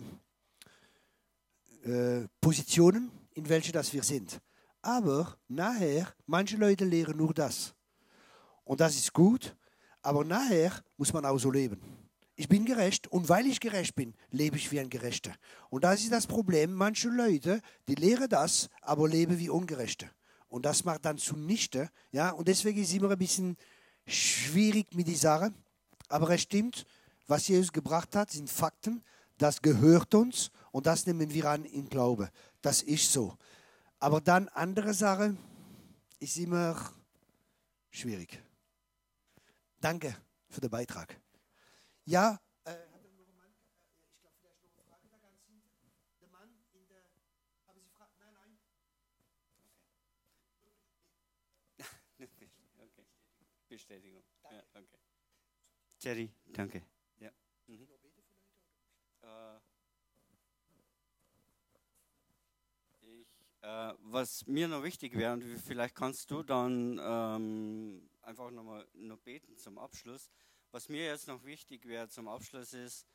äh, Positionen, in welche das wir sind. Aber nachher, manche Leute lehren nur das. Und das ist gut, aber nachher muss man auch so leben. Ich bin gerecht und weil ich gerecht bin, lebe ich wie ein Gerechter. Und das ist das Problem. Manche Leute, die lehren das, aber leben wie Ungerechte. Und das macht dann zunichte. Ja? Und deswegen ist es immer ein bisschen schwierig mit die Sache. Aber es stimmt, was Jesus gebracht hat, sind Fakten. Das gehört uns und das nehmen wir an in Glaube. Das ist so. Aber dann andere Sachen ist immer schwierig. Danke für den Beitrag. Ja, äh. Bestätigung. Ja, okay. Jerry, danke. Ja. Mhm. Äh, ich, äh, was mir noch wichtig wäre, und vielleicht kannst du dann ähm, einfach nochmal noch beten zum Abschluss. Was mir jetzt noch wichtig wäre zum Abschluss ist,